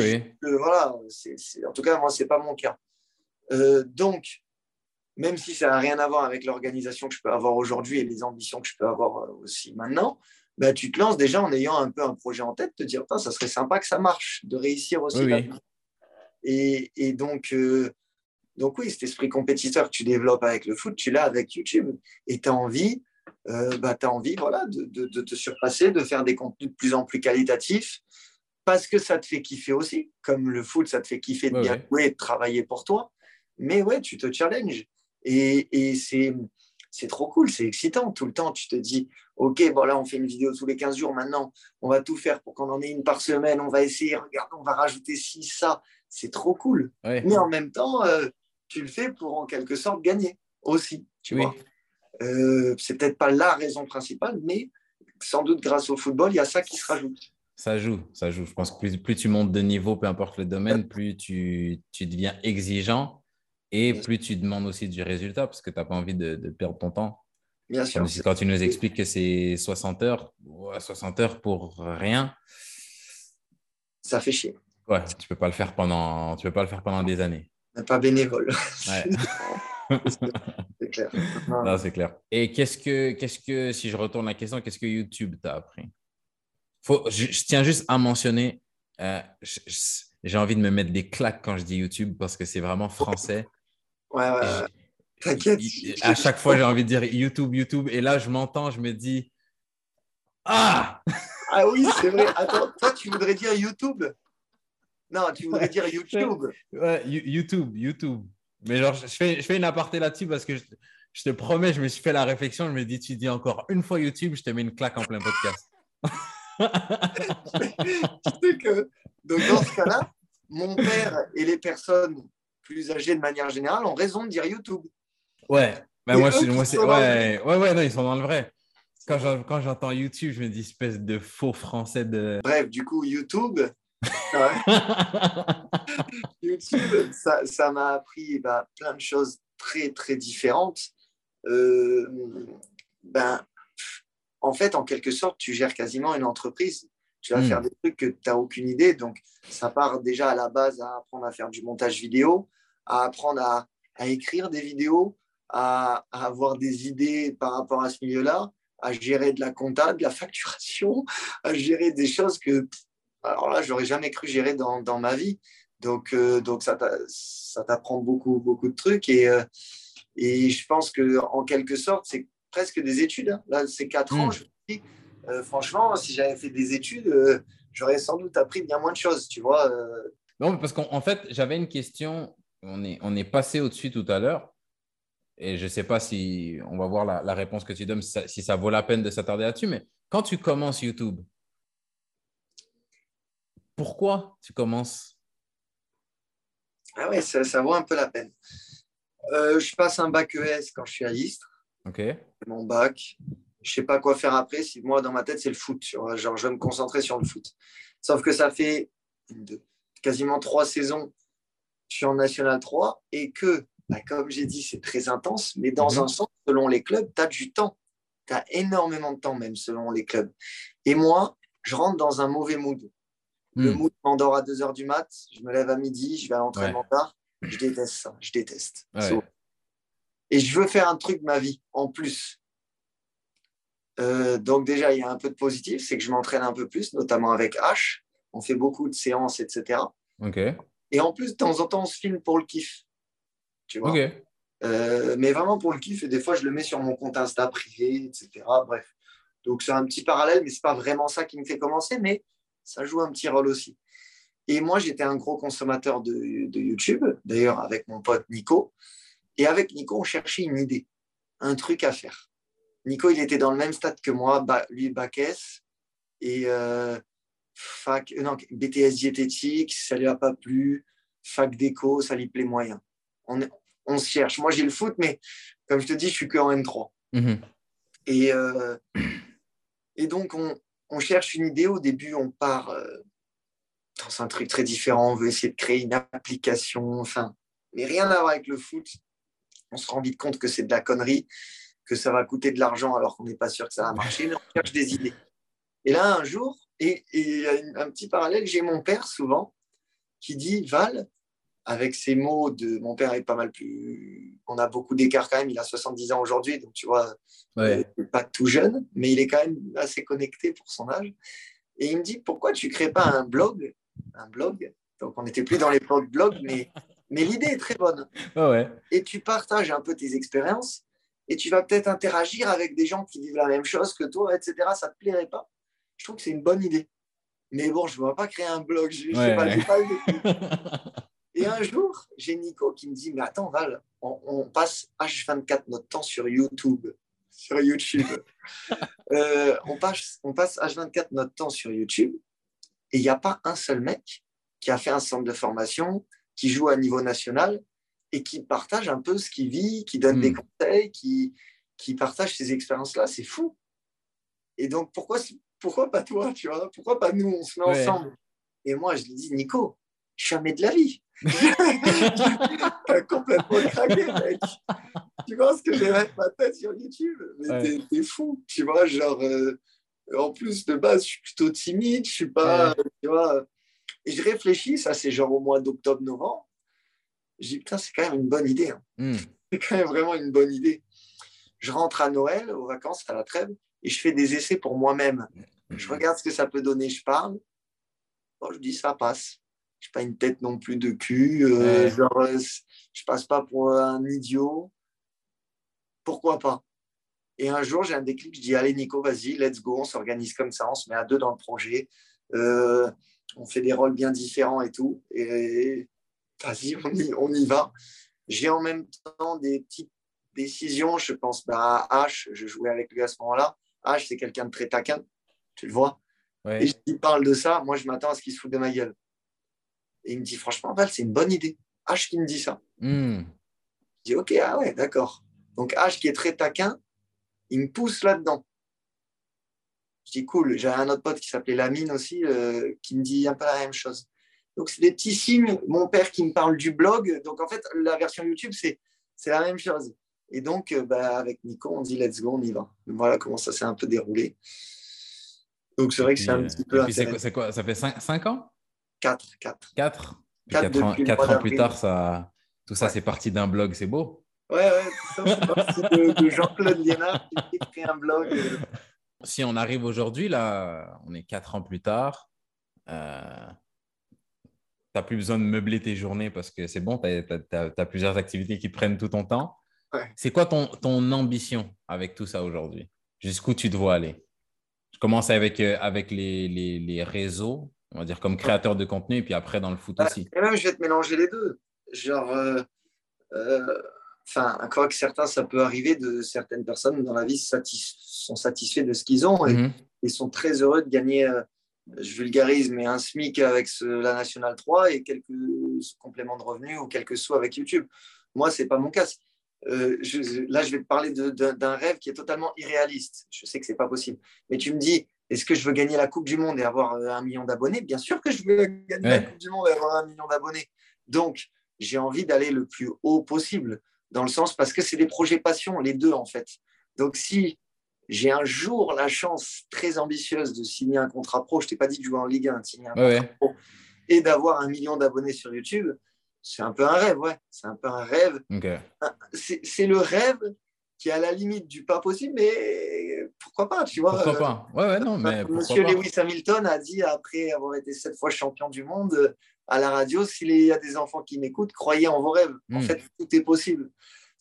voilà, en tout cas, moi, ce n'est pas mon cas. Euh, donc, même si ça n'a rien à voir avec l'organisation que je peux avoir aujourd'hui et les ambitions que je peux avoir euh, aussi maintenant, bah, tu te lances déjà en ayant un peu un projet en tête, te dire, ça serait sympa que ça marche, de réussir aussi. et, et, donc, euh, donc, oui, cet esprit compétiteur que tu développes avec le foot, tu l'as avec YouTube. Et tu as envie euh, bah, tu as envie voilà, de, de, te surpasser, de faire des contenus de plus en plus qualitatifs, parce que ça te fait kiffer aussi. Comme le foot, ça te fait kiffer de bien jouer de travailler pour toi. Mais ouais, tu te challenges. Et, et c'est, c'est trop cool, c'est excitant. Tout le temps, tu te dis, OK, bon là, on fait une vidéo tous les 15 jours. Maintenant, on va tout faire pour qu'on en ait une par semaine. On va essayer, regarde, on va rajouter ci, ça. C'est trop cool. Mais en même temps, euh, tu le fais pour en quelque sorte gagner aussi, tu vois. Euh, c'est peut-être pas la raison principale, mais sans doute grâce au football, il y a ça qui se rajoute. Ça joue, ça joue. Je pense que plus, plus tu montes de niveau, peu importe le domaine, plus tu, tu deviens exigeant et plus tu demandes aussi du résultat parce que tu n'as pas envie de, perdre ton temps. Bien sûr. quand tu nous expliques que c'est 60 heures, 60 heures pour rien. Ça fait chier. Ouais, tu peux pas le faire pendant, tu peux pas le faire pendant des années. Pas bénévole. Ouais. *laughs* *laughs* clair. Non, c'est clair. Et qu'est-ce que, qu'est-ce que, si je retourne la question, qu'est-ce que YouTube t'a appris? Faut, je, tiens juste à mentionner, euh, j'ai envie de me mettre des claques quand je dis YouTube parce que c'est vraiment français. Ouais, ouais. T'inquiète. À chaque fois, j'ai envie de dire YouTube, YouTube. Et là, je m'entends, je me dis Ah Ah oui, c'est vrai. Attends, toi, tu voudrais dire YouTube? Non, tu voudrais dire YouTube. Ouais, YouTube, YouTube. Mais genre, je fais, je fais une aparté là-dessus parce que je, te promets, je me suis fait la réflexion. Je me dis, tu dis encore une fois YouTube, je te mets une claque en plein podcast. *laughs* tu sais que donc dans ce cas-là, mon père et les personnes plus âgées de manière générale ont raison de dire YouTube. Ouais, ben moi, moi c'est. Ouais, ouais, ouais, non, ils sont dans le vrai. Quand j'entends YouTube, je me dis espèce de faux français de. Bref, du coup, YouTube, *laughs* YouTube, ça m'a appris bah, plein de choses très, très différentes. Euh, ben, en fait, en quelque sorte, tu gères quasiment une entreprise. Tu vas hmm. faire des trucs que tu n'as aucune idée. Donc, ça part déjà à la base à apprendre à faire du montage vidéo, à apprendre à, à écrire des vidéos, à, à, avoir des idées par rapport à ce milieu-là, à gérer de la compta, de la facturation, à gérer des choses que alors là, j'aurais jamais cru gérer dans, dans ma vie. Donc, euh, donc ça t'apprend beaucoup, beaucoup de trucs. Et, euh, et je pense qu'en quelque sorte, c'est presque des études. Hein. Là, c'est quatre ans. Hmm. Je me dis, euh, franchement, si j'avais fait des études, j'aurais sans doute appris bien moins de choses, tu vois. Non, parce qu'en fait, j'avais une question. On est, on est passé au-dessus tout à l'heure. Et je ne sais pas si on va voir la, la réponse que tu donnes, si ça, si ça vaut la peine de s'attarder là-dessus. Mais quand tu commences YouTube, pourquoi tu commences? Ah ouais, ça, vaut un peu la peine. Euh, je passe un bac ES quand je suis à Istres. Ok. Mon bac. Je ne sais pas quoi faire après. Si moi, dans ma tête, c'est le foot. Genre, je vais me concentrer sur le foot. Sauf que ça fait quasiment trois saisons je suis en National 3 et que, bah, comme j'ai dit, c'est très intense, mais dans Mhm. un sens, selon les clubs, tu as du temps. Tu as énormément de temps, même selon les clubs. Et moi, je rentre dans un mauvais mood. Le Hmm. mood m'endort à 2 heures du mat, je me lève à midi, je vais à l'entraînement tard. Je déteste ça, je déteste. Ouais. So- Et je veux faire un truc de ma vie en plus. Euh, donc déjà, il y a un peu de positif, c'est que je m'entraîne un peu plus, notamment avec H. On fait beaucoup de séances, etc. Ok. Et en plus, de temps en temps, on se filme pour le kiff. Tu vois? Euh, mais vraiment pour le kiff, et des fois, je le mets sur mon compte Insta privé, etc. Bref. Donc, c'est un petit parallèle, mais ce n'est pas vraiment ça qui me fait commencer, mais ça joue un petit rôle aussi. Et moi, j'étais un gros consommateur de, de YouTube, d'ailleurs, avec mon pote Nico. Et avec Nico, on cherchait une idée, un truc à faire. Nico, il était dans le même stade que moi, lui, bac S, et euh, fac, euh, non, BTS diététique, ça lui a pas plu, fac déco, ça lui plaît moyen. On, on se cherche. Moi, j'ai le foot, mais comme je te dis, je suis que en N3. Mhm. Et, euh, et donc, on, on cherche une idée. Au début, on part euh, dans un truc très différent. On veut essayer de créer une application, enfin, mais rien à voir avec le foot. On se rend vite compte que c'est de la connerie, que ça va coûter de l'argent alors qu'on n'est pas sûr que ça va marcher, mais on cherche des idées. Et là, un jour, et, et un petit parallèle, j'ai mon père souvent qui dit Val, avec ces mots de mon père est pas mal plus. On a beaucoup d'écart quand même, il a 70 ans aujourd'hui, donc tu vois, Ouais. euh, pas tout jeune, mais il est quand même assez connecté pour son âge. Et il me dit pourquoi tu crées pas un blog Un blog? Donc on n'était plus dans l'époque blog, mais, mais l'idée est très bonne. Ouais, ouais. Et tu partages un peu tes expériences et tu vas peut-être interagir avec des gens qui vivent la même chose que toi, etc. Ça te plairait pas? Je trouve que c'est une bonne idée. Mais bon, je ne vais pas créer un blog. Je, je sais Ouais. pas, pas *laughs* Et un jour, j'ai Nico qui me dit, mais attends Val, on, on passe H24 notre temps sur YouTube. Sur YouTube. *laughs* Euh, on, passe, on passe H24 notre temps sur YouTube et il n'y a pas un seul mec qui a fait un centre de formation, qui joue à niveau national et qui partage un peu ce qu'il vit, qui donne Hmm. des conseils, qui, qui partage ces expériences-là. C'est fou. Et donc, pourquoi, pourquoi pas toi, tu vois? Pourquoi pas nous On se met Ouais. ensemble? Et moi, je lui dis, Nico, jamais de la vie. T'as complètement craqué, mec. Tu penses que je vais mettre ma tête sur YouTube? Mais Ouais. t'es- fou. Tu vois, genre, euh, en plus, de base, je suis plutôt timide. Je suis pas, tu vois. Et je réfléchis, ça, c'est genre au mois d'octobre-novembre. Je dis, putain, c'est quand même une bonne idée. hein. Hmm. C'est quand même vraiment une bonne idée. Je rentre à Noël, aux vacances, à la trêve, et je fais des essais pour moi-même. Je regarde ce que ça peut donner, je parle. Bon, je dis, ça passe. Je n'ai pas une tête non plus de cul. euh, Ouais. genre, euh, je passe pas pour un idiot. Pourquoi pas? Et un jour, j'ai un déclic. Je dis, allez, Nico, vas-y, let's go. On s'organise comme ça. On se met à deux dans le projet. Euh, on fait des rôles bien différents et tout. Et vas-y, on y, on y va. J'ai en même temps des petites décisions. Je pense bah, à H. Je jouais avec lui à ce moment-là. H, c'est quelqu'un de très taquin. Tu le vois Ouais. et je lui parle de ça, moi je m'attends à ce qu'il se foute de ma gueule. Et il me dit, franchement, Val, c'est une bonne idée. H qui me dit ça. Hmm. Je dis, ok, ah ouais, d'accord. Donc H qui est très taquin, il me pousse là-dedans. Je dis, cool. J'avais un autre pote qui s'appelait Lamine aussi, euh, qui me dit un peu la même chose. Donc c'est des petits signes. Mon père qui me parle du blog. Donc en fait, la version YouTube, c'est c'est la même chose. Et donc, euh, bah, avec Nico, on dit, let's go, on y va. Voilà comment ça s'est un peu déroulé. Donc c'est vrai que c'est un Et petit peu c'est quoi, quoi Ça fait 5, ans? 4, 4. 4 Quatre 4 ans, ans plus tard, ça, tout ça, Ouais. c'est parti d'un blog, c'est beau. Ouais, ouais, tout ça, c'est parti de, de Jean-Claude Liénard qui écrit un blog. euh, Si on arrive aujourd'hui, là, on est 4 ans plus tard, euh, tu n'as plus besoin de meubler tes journées parce que c'est bon, tu as, plusieurs activités qui prennent tout ton temps. Ouais. C'est quoi ton, ton ambition avec tout ça aujourd'hui? Jusqu'où tu te vois aller? Je commence avec, euh, avec les, les, les réseaux, on va dire comme créateur de contenu, et puis après dans le foot aussi. Et même, je vais te mélanger les deux. Genre, euh, euh, enfin, quoi que certains, ça peut arriver de certaines personnes dans la vie satis- sont satisfaits de ce qu'ils ont et, Mhm. et sont très heureux de gagner, euh, je vulgarise, mais un SMIC avec ce- la Nationale 3 et quelques compléments de revenus ou quelques sous avec YouTube. Moi, c'est pas mon cas. Euh, je- là, je vais te parler d'un rêve qui est totalement irréaliste. Je sais que c'est pas possible. Mais tu me dis, est-ce que je veux gagner la Coupe du Monde et avoir euh, un million d'abonnés? Bien sûr que je veux gagner la. Coupe du Monde et avoir un million d'abonnés. Donc, j'ai envie d'aller le plus haut possible, dans le sens parce que c'est des projets passion, les deux en fait. Donc si j'ai un jour la chance très ambitieuse de signer un contrat pro, je t'ai pas dit de jouer en Ligue 1, de signer un contrat pro, et d'avoir un million d'abonnés sur YouTube, c'est un peu un rêve, ouais. C'est un peu un rêve. C'est le rêve qui est à la limite du pas possible, mais pourquoi pas, tu vois. Pourquoi pas? Ouais, ouais, non, mais. Monsieur Lewis Hamilton a dit, après avoir été sept fois champion du monde, à la radio, s'il y a des enfants qui m'écoutent, croyez en vos rêves. En hmm. fait, tout est possible.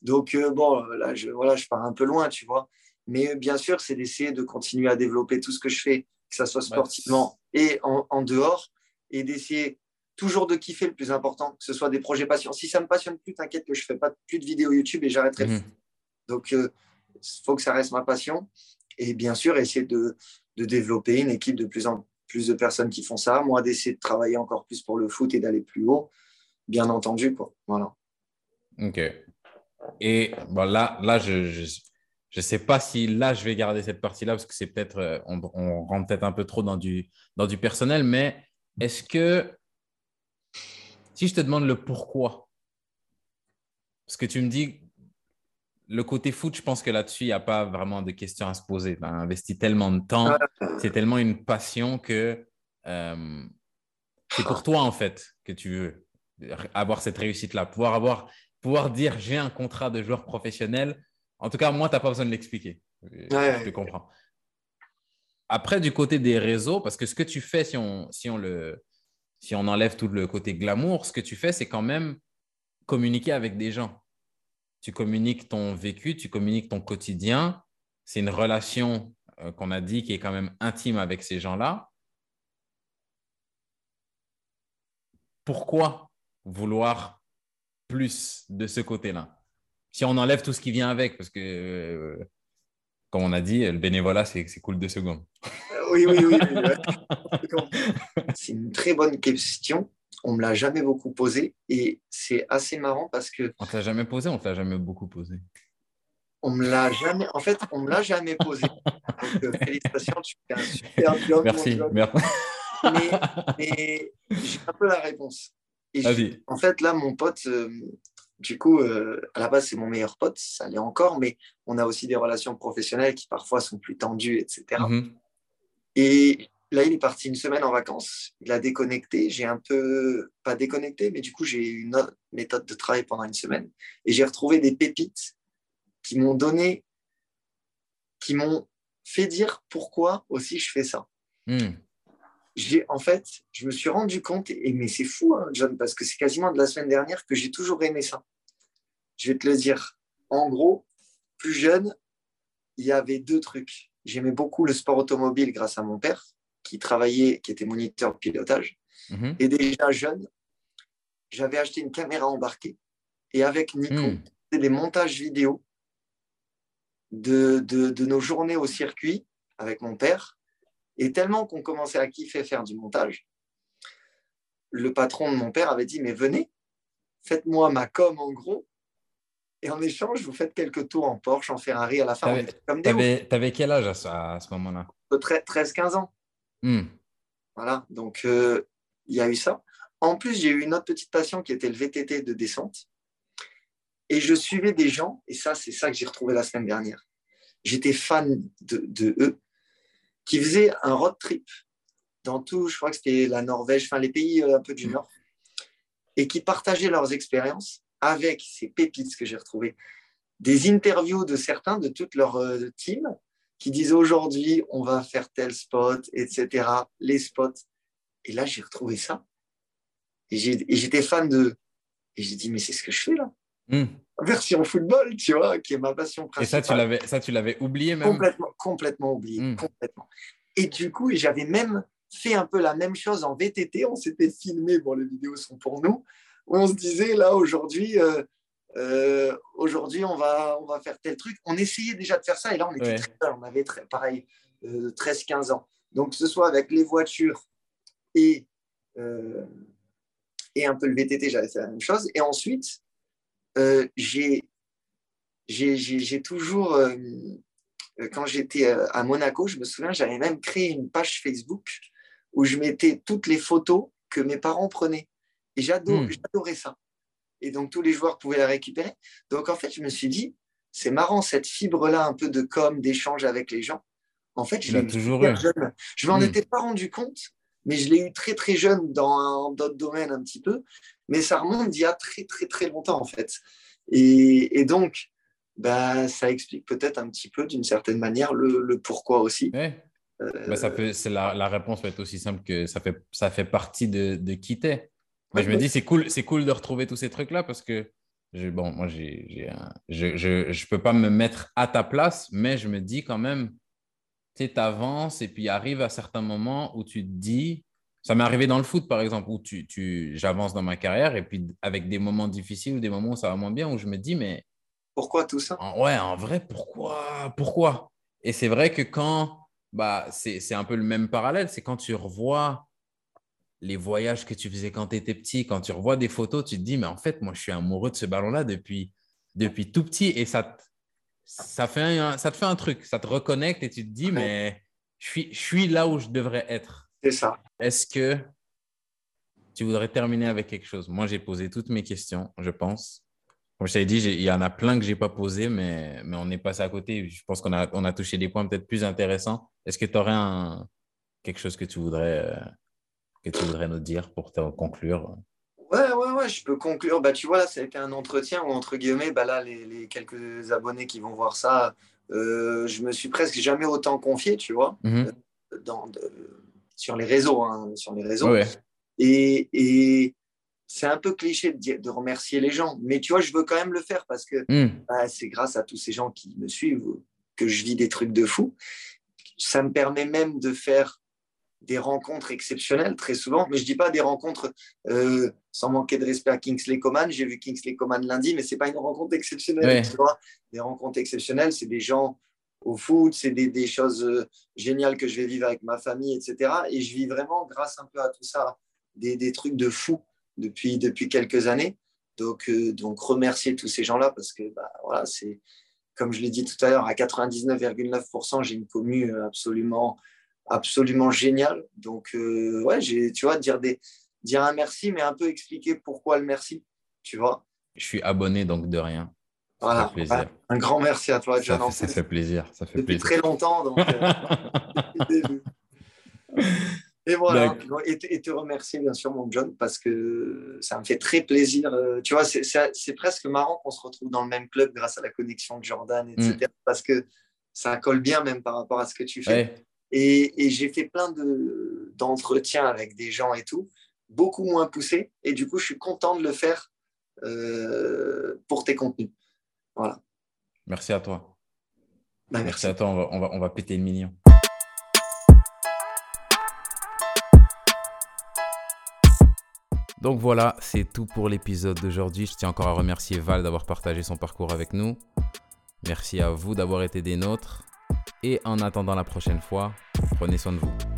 Donc, euh, bon, là, je, voilà, je pars un peu loin, tu vois. Mais bien sûr, c'est d'essayer de continuer à développer tout ce que je fais, que ce soit sportivement et en, dehors, et d'essayer toujours de kiffer le plus important, que ce soit des projets passion. Si ça me passionne plus, t'inquiète que je fais pas plus de vidéos YouTube et j'arrêterai. Mhm. Donc, il euh, faut que ça reste ma passion. Et bien sûr, essayer de, de, développer une équipe de plus en plus de personnes qui font ça. Moi, d'essayer de travailler encore plus pour le foot et d'aller plus haut, bien entendu. Quoi. Voilà. Ok. Et bon, là, là je je ne sais pas si là, je vais garder cette partie-là parce que c'est peut-être, euh, on, rentre peut-être un peu trop dans du, dans du personnel, mais est-ce que, si je te demande le pourquoi, parce que tu me dis, le côté foot, je pense que là-dessus, il n'y a pas vraiment de questions à se poser. Tu as investi tellement de temps, c'est tellement une passion que euh, c'est pour toi, en fait, que tu veux avoir cette réussite-là, pouvoir, avoir, pouvoir dire j'ai un contrat de joueur professionnel en tout cas, moi, tu n'as pas besoin de l'expliquer. je te comprends. Après, du côté des réseaux, parce que ce que tu fais, si on, si on, le, si on enlève tout le côté glamour, ce que tu fais, c'est quand même communiquer avec des gens. Tu communiques ton vécu, tu communiques ton quotidien. C'est une relation euh, qu'on a dit qui est quand même intime avec ces gens-là. Pourquoi vouloir plus de ce côté-là? Si on enlève tout ce qui vient avec, parce que, euh, comme on a dit, le bénévolat, c'est cool deux secondes. oui, oui, oui. *laughs* c'est une très bonne question. On ne me l'a jamais beaucoup posée et c'est assez marrant parce que. On te l'a jamais posé, on te l'a jamais beaucoup posé. On me l'a jamais. En fait, on me l'a jamais posé. *laughs* Donc, euh, félicitations, tu fais un super job. Merci. Merci. Mais, j'ai un peu la réponse. en fait, là, mon pote, euh, du coup, euh, à la base, c'est mon meilleur pote, ça l'est encore, mais on a aussi des relations professionnelles qui parfois sont plus tendues, etc. Et là, il est parti une semaine en vacances, il a déconnecté, j'ai un peu, pas déconnecté, mais du coup, j'ai eu une autre méthode de travail pendant une semaine, et j'ai retrouvé des pépites qui m'ont donné, qui m'ont fait dire pourquoi aussi je fais ça. Hmm. J'ai, en fait, je me suis rendu compte, et mais c'est fou, hein, John, parce que c'est quasiment de la semaine dernière que j'ai toujours aimé ça je vais te le dire. En gros, plus jeune, il y avait deux trucs. J'aimais beaucoup le sport automobile grâce à mon père, qui travaillait, qui était moniteur de pilotage. Mhm. Et déjà jeune, j'avais acheté une caméra embarquée. Et avec Nico, mm. des montages vidéo de, de, nos journées au circuit avec mon père. Et tellement qu'on commençait à kiffer faire du montage, le patron de mon père avait dit, mais venez, faites-moi ma com en gros, et en échange, vous faites quelques tours en Porsche, en Ferrari à la fin. Tu avais, quel âge à, ce, moment-là? 13-15 ans. Hmm. Voilà, donc euh, il y a eu ça. En plus, j'ai eu une autre petite passion qui était le VTT de descente. Et je suivais des gens, et ça, c'est ça que j'ai retrouvé la semaine dernière. J'étais fan de, eux, qui faisaient un road trip dans tout, je crois que c'était la Norvège, enfin les pays euh, un peu du Nord, et qui partageaient leurs expériences avec ces pépites que j'ai retrouvées, des interviews de certains de toute leur euh, team qui disent aujourd'hui on va faire tel spot, etc. Les spots. Et là, j'ai retrouvé ça. Et j'étais fan de. Et j'ai dit, mais c'est ce que je fais là. Hmm. Version football, tu vois, qui est ma passion principale. Et ça, tu l'avais, oublié même Complètement, complètement oublié. Hmm. Complètement. Et du coup, j'avais même fait un peu la même chose en VTT. On s'était filmé, bon, les vidéos sont pour nous on se disait, là, aujourd'hui, euh, euh, aujourd'hui, on va, on va faire tel truc. On essayait déjà de faire ça, et là, on était très on avait très, pareil, 13-15 euh, ans. Donc, que ce soit avec les voitures et, et un peu le VTT, j'avais fait la même chose. Et ensuite, j'ai j'ai toujours, quand j'étais à Monaco, je me souviens, j'avais même créé une page Facebook où je mettais toutes les photos que mes parents prenaient. Et hmm. j'adorais ça. Et donc tous les joueurs pouvaient la récupérer. Donc en fait, je me suis dit, c'est marrant cette fibre-là un peu de com, d'échange avec les gens. En fait, je l'ai toujours eu. Jeune. Je m'en hmm. étais pas rendu compte, mais je l'ai eu très très jeune dans d'autres domaines un petit peu. Mais ça remonte d'il y a très très très longtemps en fait. Et, donc, bah, ça explique peut-être un petit peu d'une certaine manière le, pourquoi aussi. Ouais. Bah, ça peut, c'est la, la, réponse va être aussi simple que ça fait, ça fait partie de, de qui t'es. Mais je me dis, c'est cool, c'est cool de retrouver tous ces trucs-là parce que, bon, moi, j'ai, je ne je peux pas me mettre à ta place, mais je me dis quand même, tu avances et puis arrive à certains moments où tu te dis, ça m'est arrivé dans le foot, par exemple, où tu, tu, j'avance dans ma carrière et puis avec des moments difficiles ou des moments où ça va moins bien, où je me dis, mais. Pourquoi tout ça? Ouais, en vrai, pourquoi Pourquoi? Et c'est vrai que quand. Bah, c'est un peu le même parallèle, c'est quand tu revois les voyages que tu faisais quand tu étais petit, quand tu revois des photos, tu te dis, mais en fait, moi, je suis amoureux de ce ballon-là depuis, depuis tout petit et ça, ça, fait un, ça te fait un truc, ça te reconnecte et tu te dis, mais je suis, je suis là où je devrais être. C'est ça. Est-ce que tu voudrais terminer avec quelque chose? Moi, j'ai posé toutes mes questions, je pense. Comme je t'avais dit, il y en a plein que je n'ai pas posé, mais, mais on est passé à côté. Je pense qu'on a, on a touché des points peut-être plus intéressants. Est-ce que tu aurais un, quelque chose que tu voudrais euh, que tu voudrais nous dire pour te conclure? Ouais, ouais, ouais, je peux conclure. Bah, tu vois, là, ça a été un entretien où, entre guillemets, bah, là, les, quelques abonnés qui vont voir ça, euh, je me suis presque jamais autant confié, tu vois, mhm. euh, dans, sur les réseaux. Hein, sur les réseaux. Et, et c'est un peu cliché de, de, remercier les gens, mais tu vois, je veux quand même le faire parce que mhm. bah, c'est grâce à tous ces gens qui me suivent que je vis des trucs de fou. Ça me permet même de faire des rencontres exceptionnelles très souvent, mais je dis pas des rencontres euh, sans manquer de respect à Kingsley Coman. J'ai vu Kingsley Coman lundi, mais c'est pas une rencontre exceptionnelle. Tu vois des rencontres exceptionnelles, c'est des gens au foot, c'est des, choses euh, géniales que je vais vivre avec ma famille, etc. Et je vis vraiment, grâce un peu à tout ça, des, trucs de fou depuis, depuis quelques années. Donc, euh, donc remercier tous ces gens-là parce que bah, voilà, c'est comme je l'ai dit tout à l'heure, à 99,9%, j'ai une commune absolument absolument génial. Donc, euh, ouais, j'ai, tu vois, dire, des, dire un merci, mais un peu expliquer pourquoi le merci, tu vois. Je suis abonné, donc de rien. Voilà, un grand merci à toi, John. Ça, fait, ça fait plaisir. Ça fait depuis plaisir. très longtemps. Donc, euh, *laughs* et voilà, et, te remercier bien sûr, mon John, parce que ça me fait très plaisir. Euh, tu vois, c'est presque marrant qu'on se retrouve dans le même club grâce à la connexion de Jordan, etc. Mm. Parce que ça colle bien même par rapport à ce que tu fais. Et, j'ai fait plein d'entretiens avec des gens et tout, beaucoup moins poussés. Et du coup, je suis content de le faire euh, pour tes contenus. Voilà. Merci à toi. Bah, merci. à toi. On va, on va, on va péter le million. Donc voilà, c'est tout pour l'épisode d'aujourd'hui. Je tiens encore à remercier Val d'avoir partagé son parcours avec nous. Merci à vous d'avoir été des nôtres. Et en attendant la prochaine fois, prenez soin de vous.